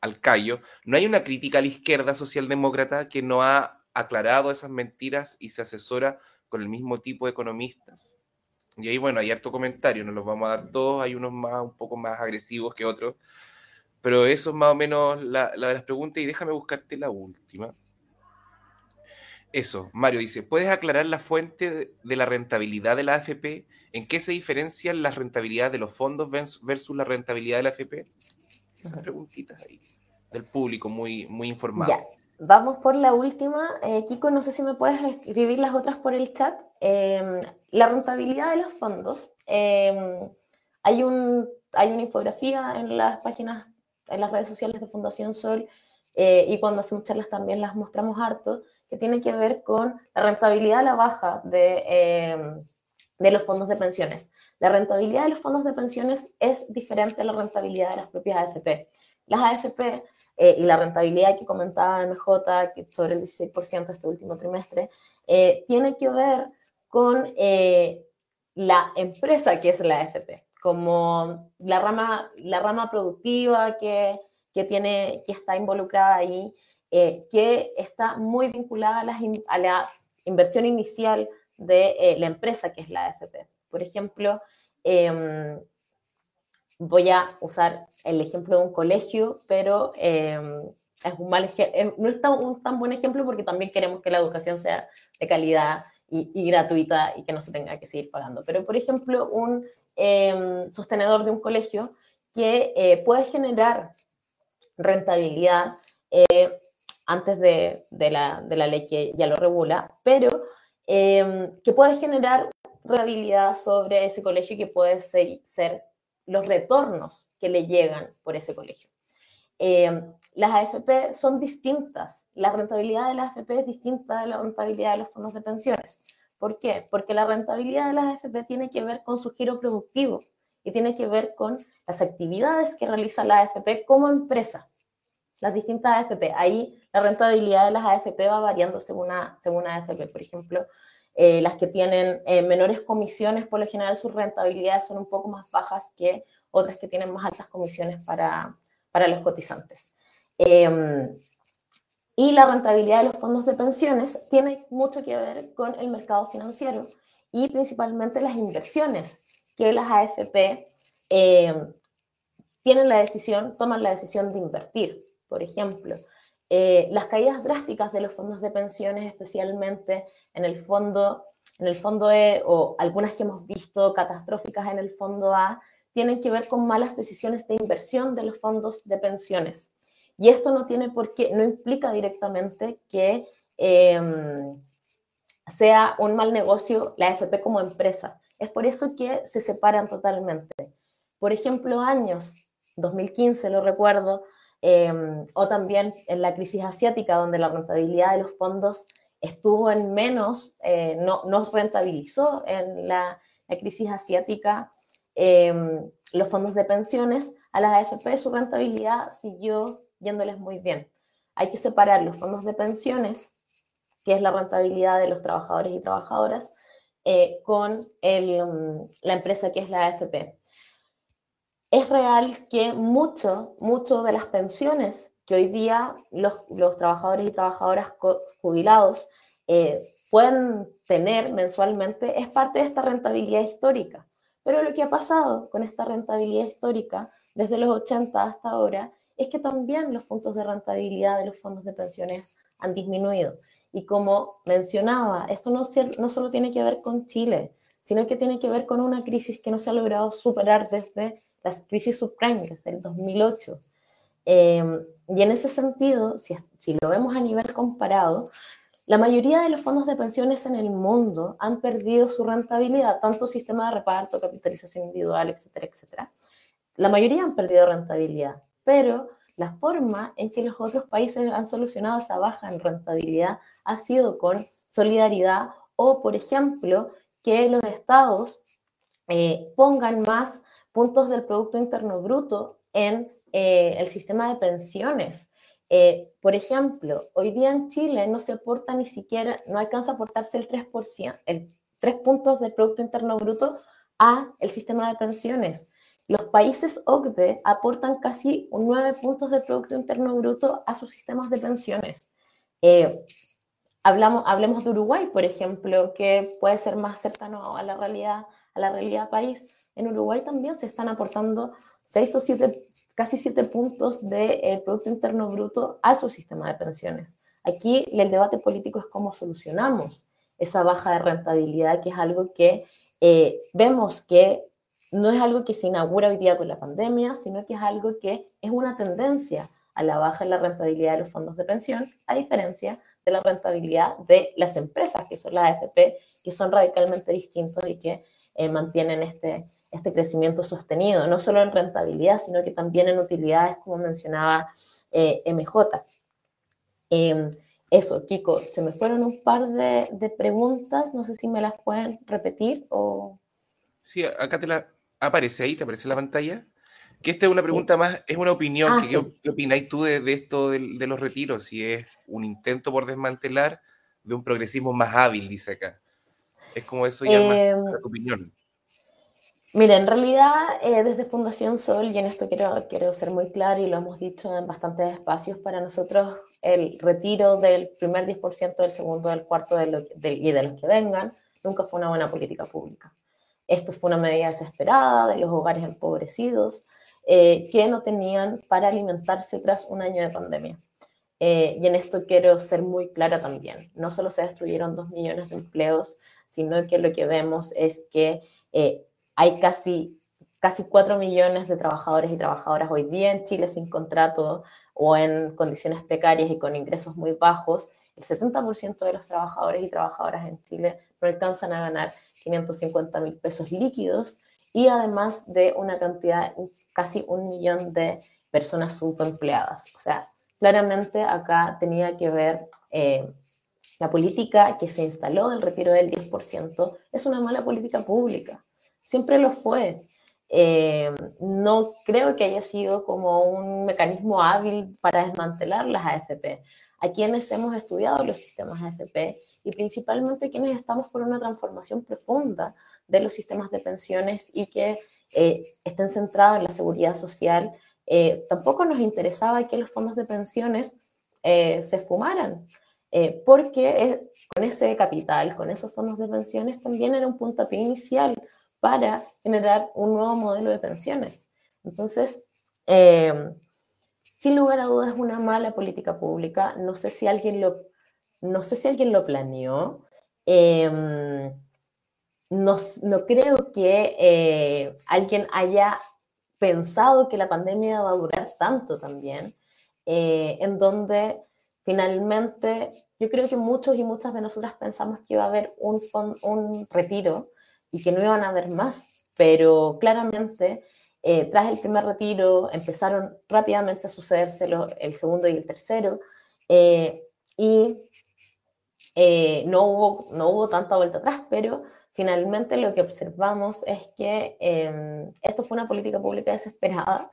al callo. No hay una crítica a la izquierda socialdemócrata que no ha aclarado esas mentiras y se asesora con el mismo tipo de economistas. Y ahí, bueno, hay harto comentario, no los vamos a dar todos, hay unos más, un poco más agresivos que otros, pero eso es más o menos la, de las preguntas y déjame buscarte la última. Eso, Mario dice, ¿puedes aclarar la fuente de la rentabilidad de la AFP? ¿En qué se diferencian las rentabilidades de los fondos versus la rentabilidad de la AFP? Esas preguntitas ahí del público muy, muy informado. Ya, vamos por la última. Eh, Kiko, no sé si me puedes escribir las otras por el chat. Em, la rentabilidad de los fondos. Em, hay, un, hay una infografía en las páginas, en las redes sociales de Fundación Sol eh, y cuando hacemos charlas también las mostramos harto, que tiene que ver con la rentabilidad a la baja de, em, de los fondos de pensiones. La rentabilidad de los fondos de pensiones es diferente a la rentabilidad de las propias AFP. Las AFP eh, y la rentabilidad que comentaba MJ, que sobre el 16% este último trimestre, eh, tiene que ver con eh, la empresa que es la AFP, como la rama, la rama productiva que, que, tiene, que está involucrada ahí, que está muy vinculada a, a la inversión inicial de la empresa que es la AFP. Por ejemplo, em, voy a usar el ejemplo de un colegio, pero em, es un mal em, no es tan, un tan buen ejemplo porque también queremos que la educación sea de calidad y, gratuita y que no se tenga que seguir pagando. Pero, por ejemplo, un em, sostenedor de un colegio que eh, puede generar rentabilidad eh, antes de, la, de, la, ley que ya lo regula, pero que puede generar rentabilidad sobre ese colegio que puede ser, ser los retornos que le llegan por ese colegio. Eh, las AFP son distintas. La rentabilidad de las AFP es distinta de la rentabilidad de los fondos de pensiones. ¿Por qué? Porque la rentabilidad de las AFP tiene que ver con su giro productivo y tiene que ver con las actividades que realiza la AFP como empresa. Las distintas AFP. Ahí la rentabilidad de las AFP va variando según una, según AFP. Por ejemplo, eh, las que tienen eh, menores comisiones, por lo general sus rentabilidades son un poco más bajas que otras que tienen más altas comisiones para, para los cotizantes. Em, y la rentabilidad de los fondos de pensiones tiene mucho que ver con el mercado financiero y principalmente las inversiones que las AFP em, tienen la decisión, toman la decisión de invertir, por ejemplo. Eh, las caídas drásticas de los fondos de pensiones, especialmente en el fondo, en el fondo E o algunas que hemos visto catastróficas en el fondo A, tienen que ver con malas decisiones de inversión de los fondos de pensiones. Y esto no tiene por qué, no implica directamente que em, sea un mal negocio la AFP como empresa. Es por eso que se separan totalmente. Por ejemplo, años 2015, lo recuerdo, em, o también en la crisis asiática, donde la rentabilidad de los fondos estuvo en menos, eh, no, no rentabilizó en la, la crisis asiática Em, los fondos de pensiones, a las AFP su rentabilidad siguió yéndoles muy bien. Hay que separar los fondos de pensiones, que es la rentabilidad de los trabajadores y trabajadoras, eh, con el, la empresa que es la AFP. Es real que mucho, mucho de las pensiones que hoy día los, los trabajadores y trabajadoras jubilados eh, pueden tener mensualmente es parte de esta rentabilidad histórica. Pero lo que ha pasado con esta rentabilidad histórica desde los 80 hasta ahora es que también los puntos de rentabilidad de los fondos de pensiones han disminuido. Y como mencionaba, esto no, solo tiene que ver con Chile, sino que tiene que ver con una crisis que no se ha logrado superar desde las crisis subprime, desde el 2008. Em, y en ese sentido, si, si lo vemos a nivel comparado, la mayoría de los fondos de pensiones en el mundo han perdido su rentabilidad, tanto sistema de reparto, capitalización individual, etcétera, etcétera. La mayoría han perdido rentabilidad, pero la forma en que los otros países han solucionado esa baja en rentabilidad ha sido con solidaridad o, por ejemplo, que los estados eh, pongan más puntos del Producto Interno Bruto en eh, el sistema de pensiones. Eh, por ejemplo, hoy día en Chile no se aporta ni siquiera, no alcanza a aportarse el 3%, el 3 puntos del Producto Interno Bruto a el sistema de pensiones. Los países OCDE aportan casi 9 puntos del Producto Interno Bruto a sus sistemas de pensiones. Eh, hablamos, hablemos de Uruguay, por ejemplo, que puede ser más cercano a la realidad, a la realidad país. En Uruguay también se están aportando 6 o 7 casi siete puntos del Producto Interno Bruto a su sistema de pensiones. Aquí el debate político es cómo solucionamos esa baja de rentabilidad, que es algo que eh, vemos que no es algo que se inaugura hoy día con la pandemia, sino que es algo que es una tendencia a la baja en la rentabilidad de los fondos de pensión, a diferencia de la rentabilidad de las empresas, que son las AFP, que son radicalmente distintos y que eh, mantienen este, este crecimiento sostenido, no solo en rentabilidad, sino que también en utilidades, como mencionaba eh, MJ. Em, eso, Kiko, se me fueron un par de, preguntas, no sé si me las pueden repetir o... Sí, acá te la aparece ahí, te aparece la pantalla. Que esta es una pregunta más, es una opinión. Ah, ¿Qué opináis tú de, esto de, los retiros? Si es un intento por desmantelar de un progresismo más hábil, dice acá. Es como eso ya más em, tu opinión. Mira, en realidad eh, desde Fundación Sol, y en esto quiero, quiero ser muy claro y lo hemos dicho en bastantes espacios, para nosotros el retiro del primer 10%, del segundo, del cuarto de y de los que vengan, nunca fue una buena política pública. Esto fue una medida desesperada de los hogares empobrecidos eh, que no tenían para alimentarse tras un año de pandemia. Eh, y en esto quiero ser muy clara también. No solo se destruyeron dos millones de empleos, sino que lo que vemos es que hay casi, casi 4 millones de trabajadores y trabajadoras hoy día en Chile sin contrato o en condiciones precarias y con ingresos muy bajos. El 70% de los trabajadores y trabajadoras en Chile no alcanzan a ganar 550 mil pesos líquidos y además de una cantidad, casi un millón de personas subempleadas. O sea, claramente acá tenía que ver eh, la política que se instaló del retiro del 10%, es una mala política pública siempre lo fue. Eh, no creo que haya sido como un mecanismo hábil para desmantelar las AFP. A quienes hemos estudiado los sistemas AFP y principalmente quienes estamos por una transformación profunda de los sistemas de pensiones y que eh, estén centrados en la seguridad social, eh, tampoco nos interesaba que los fondos de pensiones se fumaran, porque con ese capital, con esos fondos de pensiones, también era un puntapié inicial para generar un nuevo modelo de pensiones. Entonces, Em, sin lugar a dudas es una mala política pública. No sé si alguien lo, no sé si alguien lo planeó. Em, no, no, creo que eh, alguien haya pensado que la pandemia va a durar tanto también, eh, en donde finalmente yo creo que muchos y muchas de nosotras pensamos que iba a haber un, un retiro y que no iban a haber más, pero claramente eh, tras el primer retiro empezaron rápidamente a sucederse el segundo y el tercero y eh, no, hubo, no hubo tanta vuelta atrás, pero finalmente lo que observamos es que em, esto fue una política pública desesperada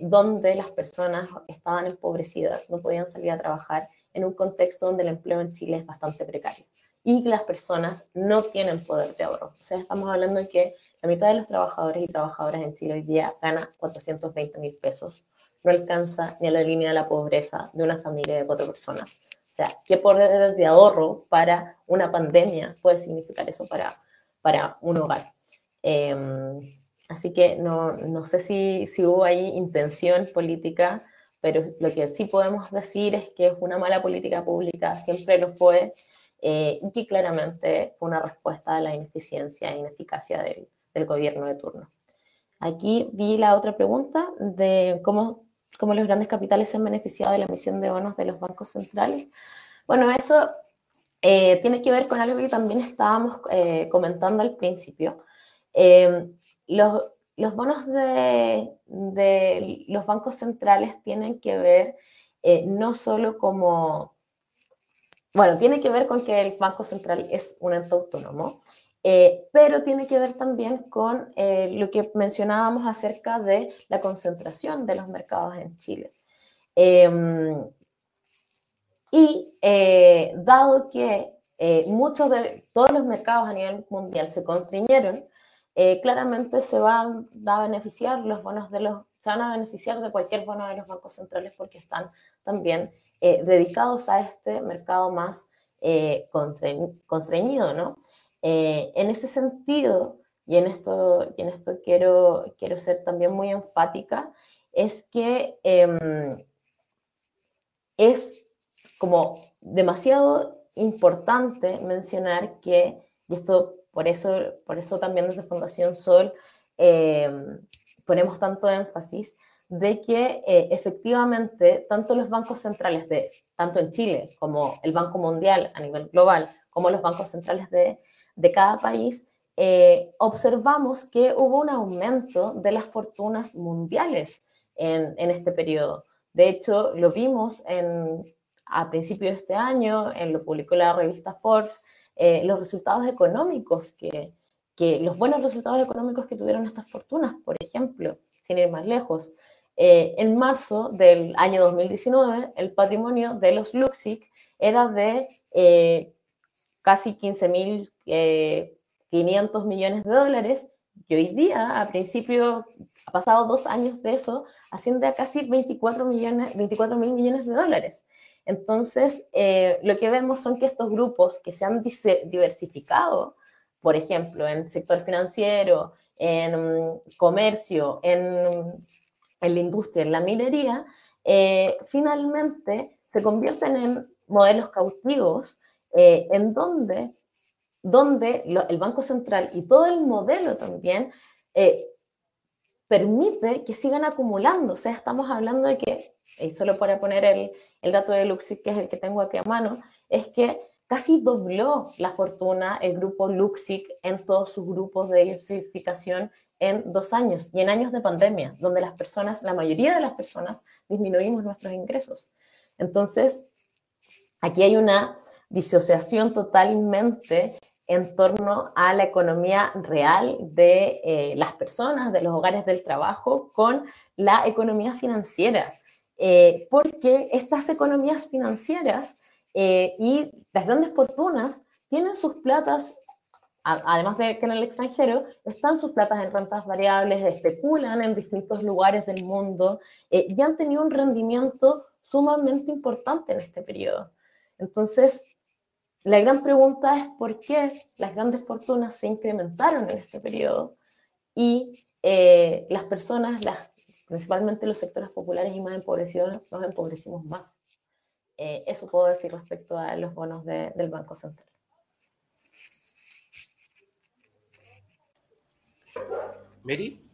donde las personas estaban empobrecidas, no podían salir a trabajar en un contexto donde el empleo en Chile es bastante precario y las personas no tienen poder de ahorro. O sea, estamos hablando de que la mitad de los trabajadores y trabajadoras en Chile hoy día gana 420 mil pesos. No alcanza ni a la línea de la pobreza de una familia de cuatro personas. Sea, ¿qué poder de ahorro para una pandemia puede significar eso para, para un hogar? Em, así que no, no sé si, si hubo ahí intención política, pero lo que sí podemos decir es que es una mala política pública, siempre lo fue, eh, y que claramente fue una respuesta a la ineficiencia e ineficacia del gobierno de turno. Aquí vi la otra pregunta de cómo, cómo, los grandes capitales se han beneficiado de la emisión de bonos de los bancos centrales. Bueno, eso eh, tiene que ver con algo que también estábamos eh, comentando al principio. los, los, bonos de, de, los bancos centrales tienen que ver no solo como bueno, tiene que ver con que el Banco Central es un ente autónomo, eh, pero tiene que ver también con eh, lo que mencionábamos acerca de la concentración de los mercados en Chile. Em, y eh, dado que muchos de todos los mercados a nivel mundial se constriñeron, claramente se van a beneficiar los bonos de los, se van a beneficiar de cualquier bono de los bancos centrales porque están también dedicados a este mercado más constreñido, ¿no? Eh, en ese sentido, y en esto, y en esto quiero, quiero ser también muy enfática, es que em, es como demasiado importante mencionar que, y esto por eso, por eso también desde Fundación Sol em, ponemos tanto énfasis, de que eh, efectivamente tanto los bancos centrales de, tanto en Chile como el Banco Mundial a nivel global, como los bancos centrales de, de cada país, eh, observamos que hubo un aumento de las fortunas mundiales en, en este periodo. De hecho, lo vimos en, a principios de este año, en lo publicó la revista Forbes, eh, los resultados económicos que, que, los buenos resultados económicos que tuvieron estas fortunas, por ejemplo, sin ir más lejos. Eh, en marzo del año 2019, el patrimonio de los Luxic era de casi 15.500 eh, millones de dólares y hoy día, a principio, ha pasado dos años de eso, asciende a casi 24 millones, 24 mil millones de dólares. Entonces, lo que vemos son que estos grupos que se han diversificado, por ejemplo, en sector financiero, en comercio, en en la industria, en la minería, eh, finalmente se convierten en modelos cautivos eh, en donde, donde el Banco Central y todo el modelo también eh, permite que sigan acumulando. O sea, estamos hablando de que, y solo para poner el, el dato de Luxic, que es el que tengo aquí a mano, es que casi dobló la fortuna el grupo Luxic en todos sus grupos de diversificación en dos años y en años de pandemia, donde las personas, la mayoría de las personas, disminuimos nuestros ingresos. Entonces, aquí hay una disociación totalmente en torno a la economía real de eh, las personas, de los hogares del trabajo, con la economía financiera. Eh, porque estas economías financieras eh, y las grandes fortunas tienen sus platas además de que en el extranjero, están sus platas en rentas variables, especulan en distintos lugares del mundo y han tenido un rendimiento sumamente importante en este periodo. Entonces, la gran pregunta es por qué las grandes fortunas se incrementaron en este periodo y eh, las personas, las principalmente los sectores populares y más empobrecidos, nos empobrecimos más. Eh, eso puedo decir respecto a los bonos del Banco Central. Mary.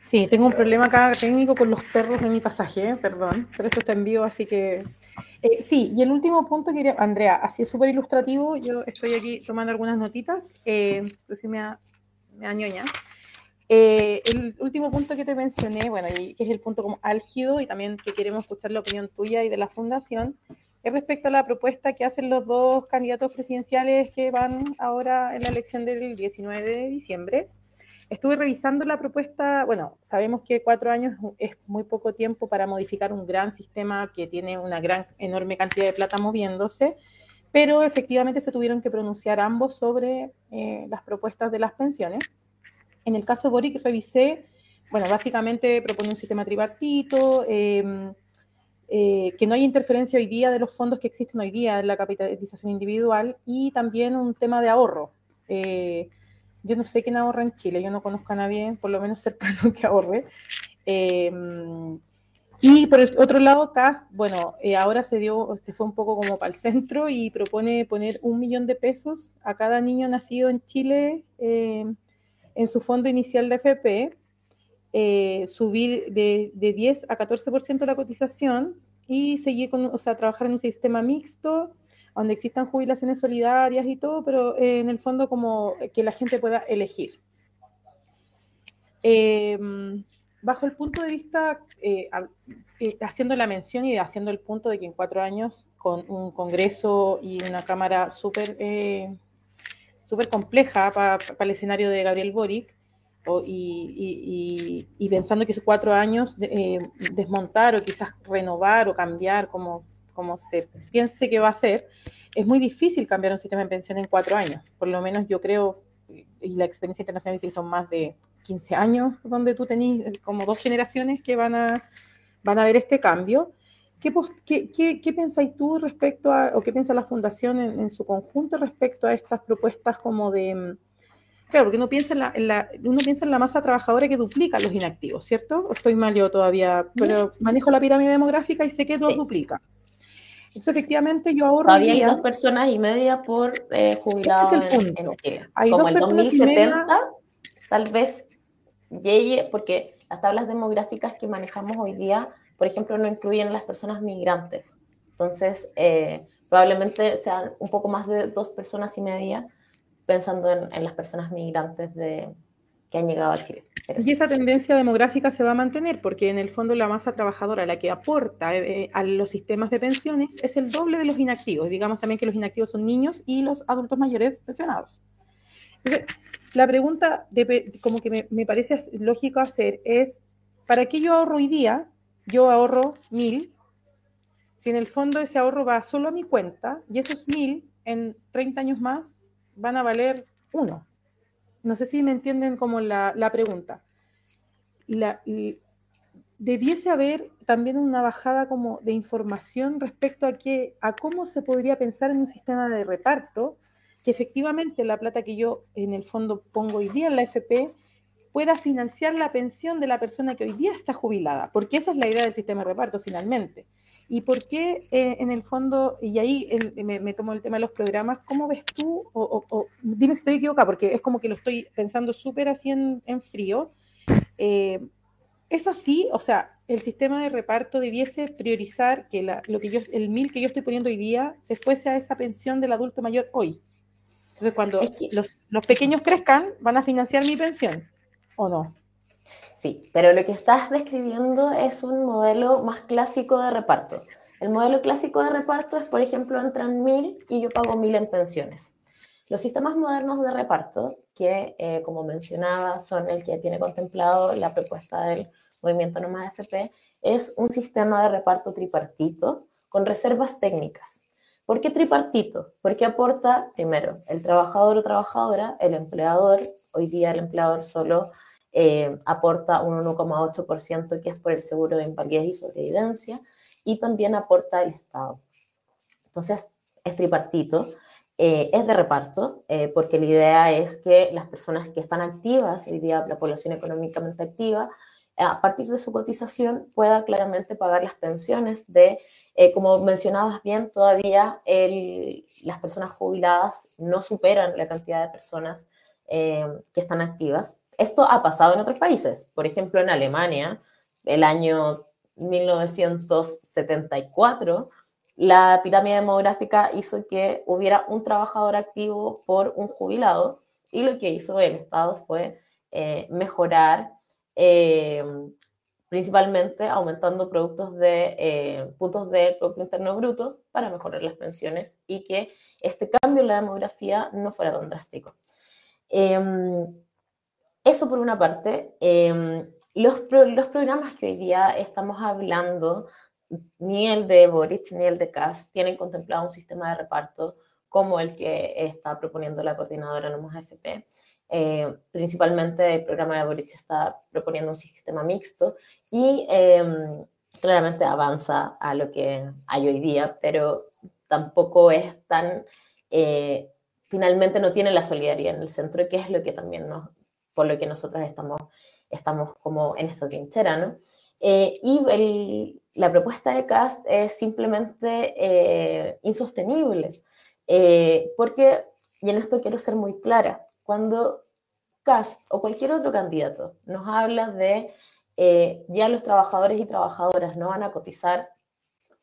Sí, tengo un problema acá técnico con los perros de mi pasaje, perdón, pero esto está en vivo, así que... Eh, sí, y el último punto que. Andrea, así es súper ilustrativo, yo estoy aquí tomando algunas notitas, eh, si me, añoña. Eh, el último punto que te mencioné, bueno, que es el punto como álgido y también que queremos escuchar la opinión tuya y de la fundación, es respecto a la propuesta que hacen los dos candidatos presidenciales que van ahora en la elección del 19 de diciembre. Estuve revisando la propuesta, bueno, sabemos que cuatro años es muy poco tiempo para modificar un gran sistema que tiene una gran, enorme cantidad de plata moviéndose, pero efectivamente se tuvieron que pronunciar ambos sobre eh, las propuestas de las pensiones. En el caso de Boric revisé, bueno, básicamente propone un sistema tripartito, em, eh, que no hay interferencia hoy día de los fondos que existen hoy día en la capitalización individual y también un tema de ahorro. Eh, yo no sé quién ahorra en Chile, yo no conozco a nadie, por lo menos cercano, que ahorre. Em, y por el otro lado, CAS, bueno, eh, ahora se dio, se fue un poco como para el centro y propone poner un millón de pesos a cada niño nacido en Chile em, en su fondo inicial de FP, eh, subir de, 10 a 14% la cotización y seguir con, o sea, trabajar en un sistema mixto donde existan jubilaciones solidarias y todo, pero eh, en el fondo como que la gente pueda elegir. Em, bajo el punto de vista, eh, haciendo la mención y haciendo el punto de que en cuatro años, con un Congreso y una Cámara súper súper compleja para el escenario de Gabriel Boric, y, pensando que esos cuatro años eh, desmontar o quizás renovar o cambiar como, como se piense que va a ser, es muy difícil cambiar un sistema de pensión en cuatro años. Por lo menos yo creo, y la experiencia internacional dice que son más de 15 años donde tú tenés eh, como dos generaciones que van a, van a ver este cambio. ¿Qué, qué, qué, pensáis tú respecto a, o qué piensa la Fundación en, su conjunto respecto a estas propuestas como de... Mm, claro, porque uno piensa en la, uno piensa en la masa trabajadora que duplica los inactivos, ¿cierto? estoy mal yo todavía, pero manejo la pirámide demográfica y sé que los duplica. Entonces, efectivamente, yo ahorro. Todavía hay dos personas y media por eh, jubilado es el punto. En, Como el 2070, tal vez llegue, porque las tablas demográficas que manejamos hoy día por ejemplo, no incluyen las personas migrantes. Entonces, eh, probablemente sean un poco más de dos personas y media pensando en, las personas migrantes de, que han llegado a Chile. y esa tendencia demográfica se va a mantener porque en el fondo la masa trabajadora, la que aporta eh, a los sistemas de pensiones, es el doble de los inactivos. Digamos también que los inactivos son niños y los adultos mayores pensionados. la pregunta de, como que me, me parece lógico hacer es, ¿para qué yo ahorro hoy día yo ahorro mil, si en el fondo ese ahorro va solo a mi cuenta y esos mil en 30 años más van a valer uno. No sé si me entienden como la, pregunta. La, debiese haber también una bajada como de información respecto a, que, a cómo se podría pensar en un sistema de reparto que efectivamente la plata que yo en el fondo pongo hoy día en la FP pueda financiar la pensión de la persona que hoy día está jubilada, porque esa es la idea del sistema de reparto finalmente. ¿Y por qué eh, en el fondo, y ahí me, tomo el tema de los programas, cómo ves tú, o, dime si estoy equivocada, porque es como que lo estoy pensando súper así en, frío, eh, ¿es así? O sea, el sistema de reparto debiese priorizar que lo que yo, el mil que yo estoy poniendo hoy día se fuese a esa pensión del adulto mayor hoy. Entonces, cuando los, los pequeños crezcan, van a financiar mi pensión. ¿o no? Sí, pero lo que estás describiendo es un modelo más clásico de reparto. El modelo clásico de reparto es, por ejemplo, entran mil y yo pago mil en pensiones. Los sistemas modernos de reparto, que eh, como mencionaba son el que tiene contemplado la propuesta del movimiento Nomás FP, es un sistema de reparto tripartito con reservas técnicas. ¿Por qué tripartito? Porque aporta, primero, el trabajador o trabajadora, el empleador, hoy día el empleador solo eh, aporta un 1,8% que es por el seguro de invalidez y sobrevivencia, y también aporta el Estado. Entonces, es tripartito, eh, es de reparto, eh, porque la idea es que las personas que están activas, hoy día la población económicamente activa, a partir de su cotización pueda claramente pagar las pensiones de, como mencionabas bien, todavía las personas jubiladas no superan la cantidad de personas que están activas. Esto ha pasado en otros países, por ejemplo en Alemania, el año 1974, la pirámide demográfica hizo que hubiera un trabajador activo por un jubilado y lo que hizo el Estado fue eh, mejorar eh, principalmente aumentando productos de eh, puntos del Producto Interno Bruto para mejorar las pensiones y que este cambio en la demografía no fuera tan drástico. Em, eso por una parte. Em, los, los, programas que hoy día estamos hablando, ni el de Boric ni el de Kass, tienen contemplado un sistema de reparto como el que está proponiendo la coordinadora Nomos AFP. Eh, principalmente el programa de Boric está proponiendo un sistema mixto y em, claramente avanza a lo que hay hoy día, pero tampoco es tan, eh, finalmente no tiene la solidaridad en el centro, que es lo que también nos, por lo que nosotros estamos, estamos como en esta trinchera, ¿no? Eh, y la propuesta de CAST es simplemente insostenible, porque, y en esto quiero ser muy clara, cuando Cast o cualquier otro candidato nos habla de eh, ya los trabajadores y trabajadoras no van a cotizar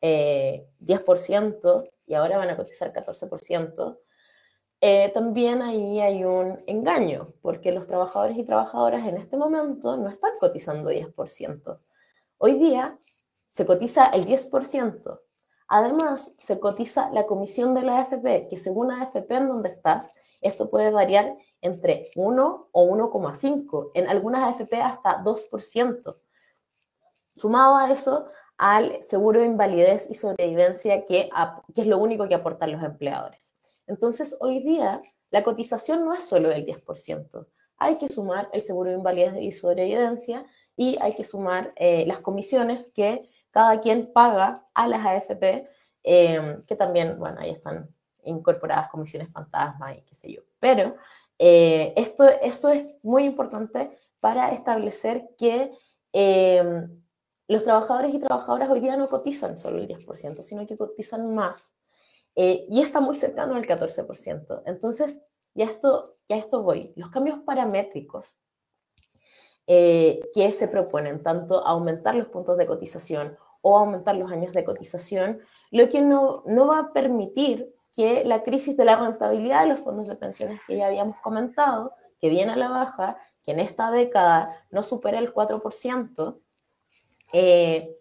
10% eh, y ahora van a cotizar 14%, eh, también ahí hay un engaño, porque los trabajadores y trabajadoras en este momento no están cotizando 10%. Hoy día se cotiza el 10%. Además, se cotiza la comisión de la AFP, que según la AFP en donde estás, esto puede variar entre 1 o 1,5, en algunas AFP hasta 2%. Sumado a eso, al seguro de invalidez y sobrevivencia, que, que es lo único que aportan los empleadores. Entonces, hoy día, la cotización no es solo del 10%. Hay que sumar el seguro de invalidez y sobrevivencia y hay que sumar eh, las comisiones que cada quien paga a las AFP, eh, que también, bueno, ahí están incorporadas comisiones fantasma y qué sé yo. Pero eh, esto, esto es muy importante para establecer que eh, los trabajadores y trabajadoras hoy día no cotizan solo el 10%, sino que cotizan más. Eh, y está muy cercano al 14%. Entonces, ya esto, ya esto voy. Los cambios paramétricos que se proponen, tanto aumentar los puntos de cotización o aumentar los años de cotización, lo que no, no va a permitir que la crisis de la rentabilidad de los fondos de pensiones que ya habíamos comentado, que viene a la baja, que en esta década no supera el 4%, eh,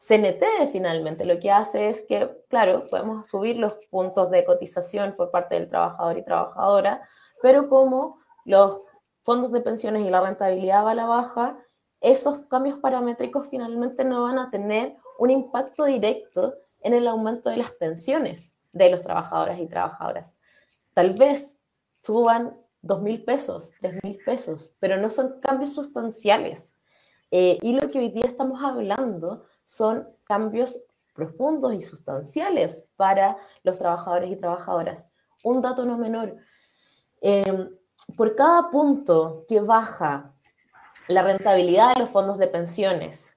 CNT finalmente lo que hace es que, claro, podemos subir los puntos de cotización por parte del trabajador y trabajadora, pero como los fondos de pensiones y la rentabilidad va a la baja, esos cambios paramétricos finalmente no van a tener un impacto directo en el aumento de las pensiones de los trabajadores y trabajadoras. Tal vez suban dos mil pesos, tres mil pesos, pero no son cambios sustanciales. Eh, y lo que hoy día estamos hablando son cambios profundos y sustanciales para los trabajadores y trabajadoras. Un dato no menor, em, por cada punto que baja la rentabilidad de los fondos de pensiones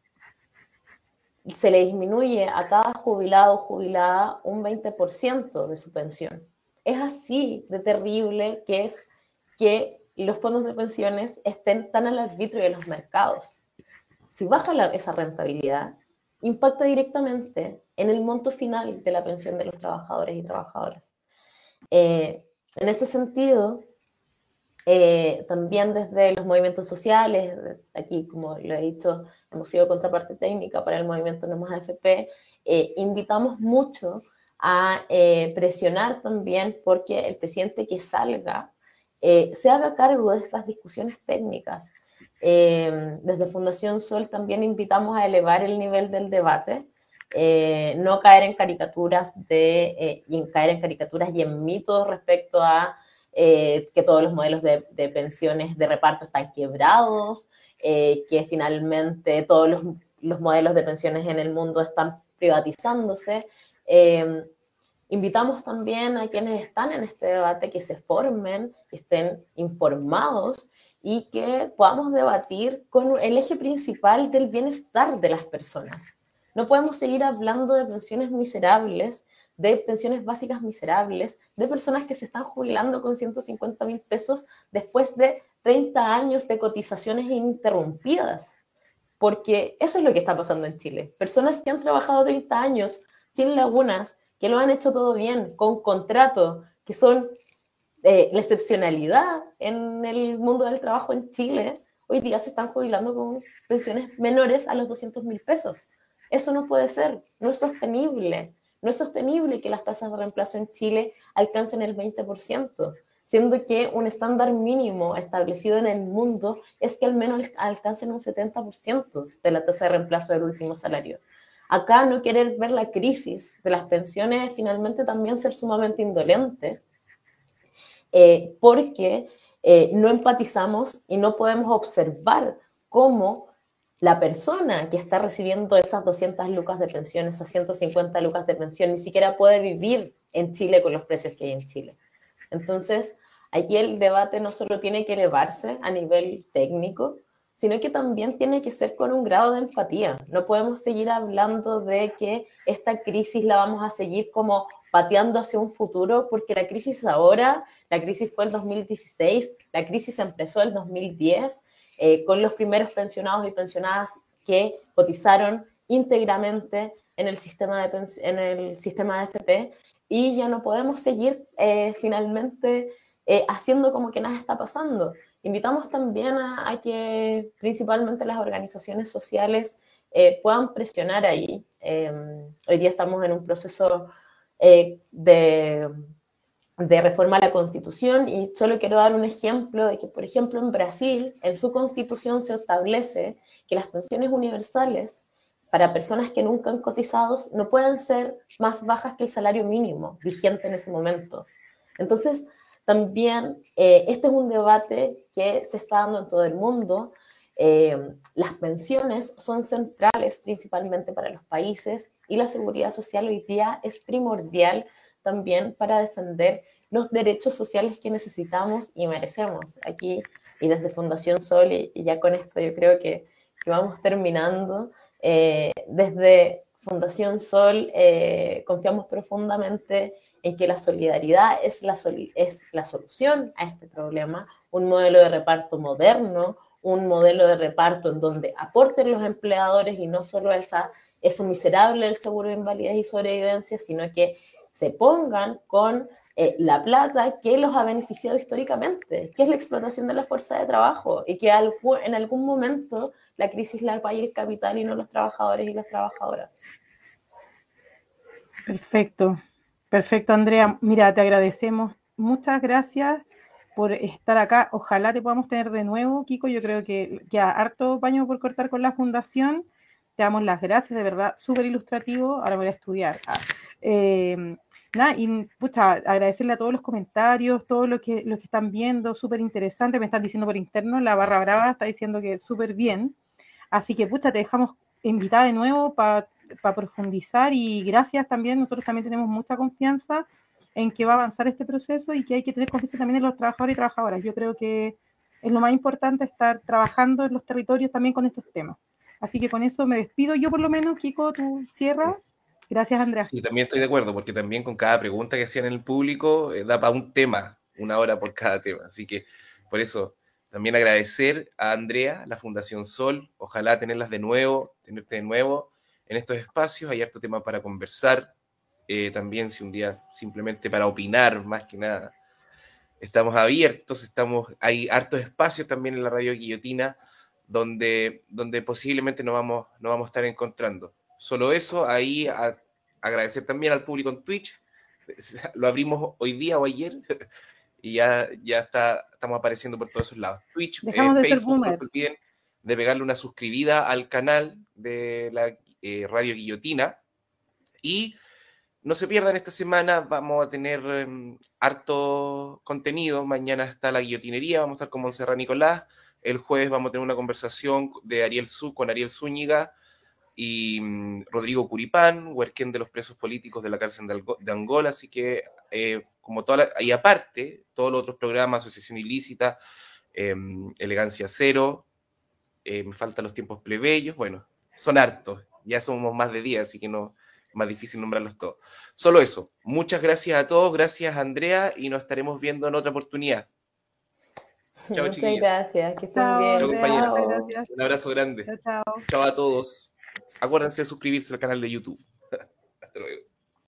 se le disminuye a cada jubilado o jubilada un 20% de su pensión. Es así de terrible que es que los fondos de pensiones estén tan al arbitrio de los mercados. Si baja esa rentabilidad, impacta directamente en el monto final de la pensión de los trabajadores y trabajadoras. Eh, en ese sentido, eh, también desde los movimientos sociales, aquí como lo he dicho, hemos sido contraparte técnica para el movimiento No Más AFP, eh, invitamos mucho a eh, presionar también porque el presidente que salga se haga cargo de estas discusiones técnicas. Desde Fundación Sol también invitamos a elevar el nivel del debate, no caer en caricaturas de, y en caer en caricaturas y en mitos respecto a eh, que todos los modelos de, pensiones de reparto están quebrados, eh, que finalmente todos los, modelos de pensiones en el mundo están privatizándose. Eh, invitamos también a quienes están en este debate que se formen, que estén informados y que podamos debatir con el eje principal del bienestar de las personas. No podemos seguir hablando de pensiones miserables, de pensiones básicas miserables, de personas que se están jubilando con 150 mil pesos después de 30 años de cotizaciones ininterrumpidas. Porque eso es lo que está pasando en Chile. Personas que han trabajado 30 años sin lagunas, que lo han hecho todo bien, con contrato, que son eh, la excepcionalidad en el mundo del trabajo en Chile, hoy día se están jubilando con pensiones menores a los 200 mil pesos. Eso no puede ser, no es sostenible. No es sostenible que las tasas de reemplazo en Chile alcancen el 20%, siendo que un estándar mínimo establecido en el mundo es que al menos alcancen un 70% de la tasa de reemplazo del último salario. Acá no querer ver la crisis de las pensiones es finalmente también ser sumamente indolente, eh, porque eh, no empatizamos y no podemos observar cómo la persona que está recibiendo esas 200 lucas de pensión, esas 150 lucas de pensión, ni siquiera puede vivir en Chile con los precios que hay en Chile. Entonces, aquí el debate no solo tiene que elevarse a nivel técnico, sino que también tiene que ser con un grado de empatía. No podemos seguir hablando de que esta crisis la vamos a seguir como pateando hacia un futuro, porque la crisis ahora, la crisis fue el 2016, la crisis empezó el 2010, eh, con los primeros pensionados y pensionadas que cotizaron íntegramente en el sistema de, en el sistema de FP y ya no podemos seguir eh, finalmente eh, haciendo como que nada está pasando. Invitamos también a, que principalmente las organizaciones sociales puedan presionar ahí. hoy día estamos en un proceso de de reforma a la constitución y solo quiero dar un ejemplo de que, por ejemplo, en Brasil, en su constitución se establece que las pensiones universales para personas que nunca han cotizado no pueden ser más bajas que el salario mínimo vigente en ese momento. Entonces, también eh, este es un debate que se está dando en todo el mundo. Eh, las pensiones son centrales principalmente para los países y la seguridad social hoy día es primordial también para defender los derechos sociales que necesitamos y merecemos. Aquí y desde Fundación Sol, y, ya con esto yo creo que, vamos terminando, eh, desde Fundación Sol confiamos profundamente en que la solidaridad es la, es la solución a este problema, un modelo de reparto moderno, un modelo de reparto en donde aporten los empleadores y no solo esa, eso miserable el seguro de invalidez y sobrevivencia, sino que se pongan con eh, la plata que los ha beneficiado históricamente, que es la explotación de la fuerza de trabajo y que en algún momento la crisis la paga el capital y no los trabajadores y las trabajadoras. Perfecto, perfecto Andrea. Mira, te agradecemos. Muchas gracias por estar acá. Ojalá te podamos tener de nuevo, Kiko. Yo creo que ya harto baño por cortar con la fundación. Te damos las gracias, de verdad, súper ilustrativo. Ahora voy a estudiar. Ah, eh, nada, y pucha, agradecerle a todos los comentarios, todos los que, los que están viendo, súper interesante, me están diciendo por interno, la barra brava está diciendo que súper bien. Así que, pucha, te dejamos invitada de nuevo para profundizar y gracias también, nosotros también tenemos mucha confianza en que va a avanzar este proceso y que hay que tener confianza también en los trabajadores y trabajadoras. Yo creo que es lo más importante estar trabajando en los territorios también con estos temas. Así que con eso me despido. Yo por lo menos, Kiko, tú cierras. Gracias, Andrea. Sí, también estoy de acuerdo, porque también con cada pregunta que hacían en el público eh, da para un tema, una hora por cada tema. Así que por eso también agradecer a Andrea, la Fundación Sol. Ojalá tenerlas de nuevo, tenerte de nuevo en estos espacios. Hay harto tema para conversar. Eh, también si un día simplemente para opinar, más que nada. Estamos abiertos, estamos, hay hartos espacios también en la radio guillotina donde, donde posiblemente no vamos, no vamos a estar encontrando. Solo eso, ahí agradecer también al público en Twitch. Lo abrimos hoy día o ayer y ya, ya está, estamos apareciendo por todos esos lados. Twitch, eh, Facebook, no se olviden de pegarle una suscribida al canal de la eh, Radio Guillotina. Y no se pierdan esta semana, vamos a tener em, harto contenido. Mañana está la guillotinería, vamos a estar con Monserrat Nicolás. El jueves vamos a tener una conversación de Ariel Zú con Ariel Zúñiga y mm, Rodrigo Curipán, huerquén de los presos políticos de la cárcel de, Angola, así que eh, como toda y aparte, todos los otros programas, Asociación Ilícita, em, Elegancia Cero, eh, me faltan los tiempos plebeyos, bueno, son hartos, ya somos más de 10, así que no es más difícil nombrarlos todos. Solo eso, muchas gracias a todos, gracias Andrea y nos estaremos viendo en otra oportunidad. Chao, Muchas gracias, que estén bien. Chao, compañeros. Un abrazo grande. Chao, chao. chao a todos. Acuérdense de suscribirse al canal de YouTube.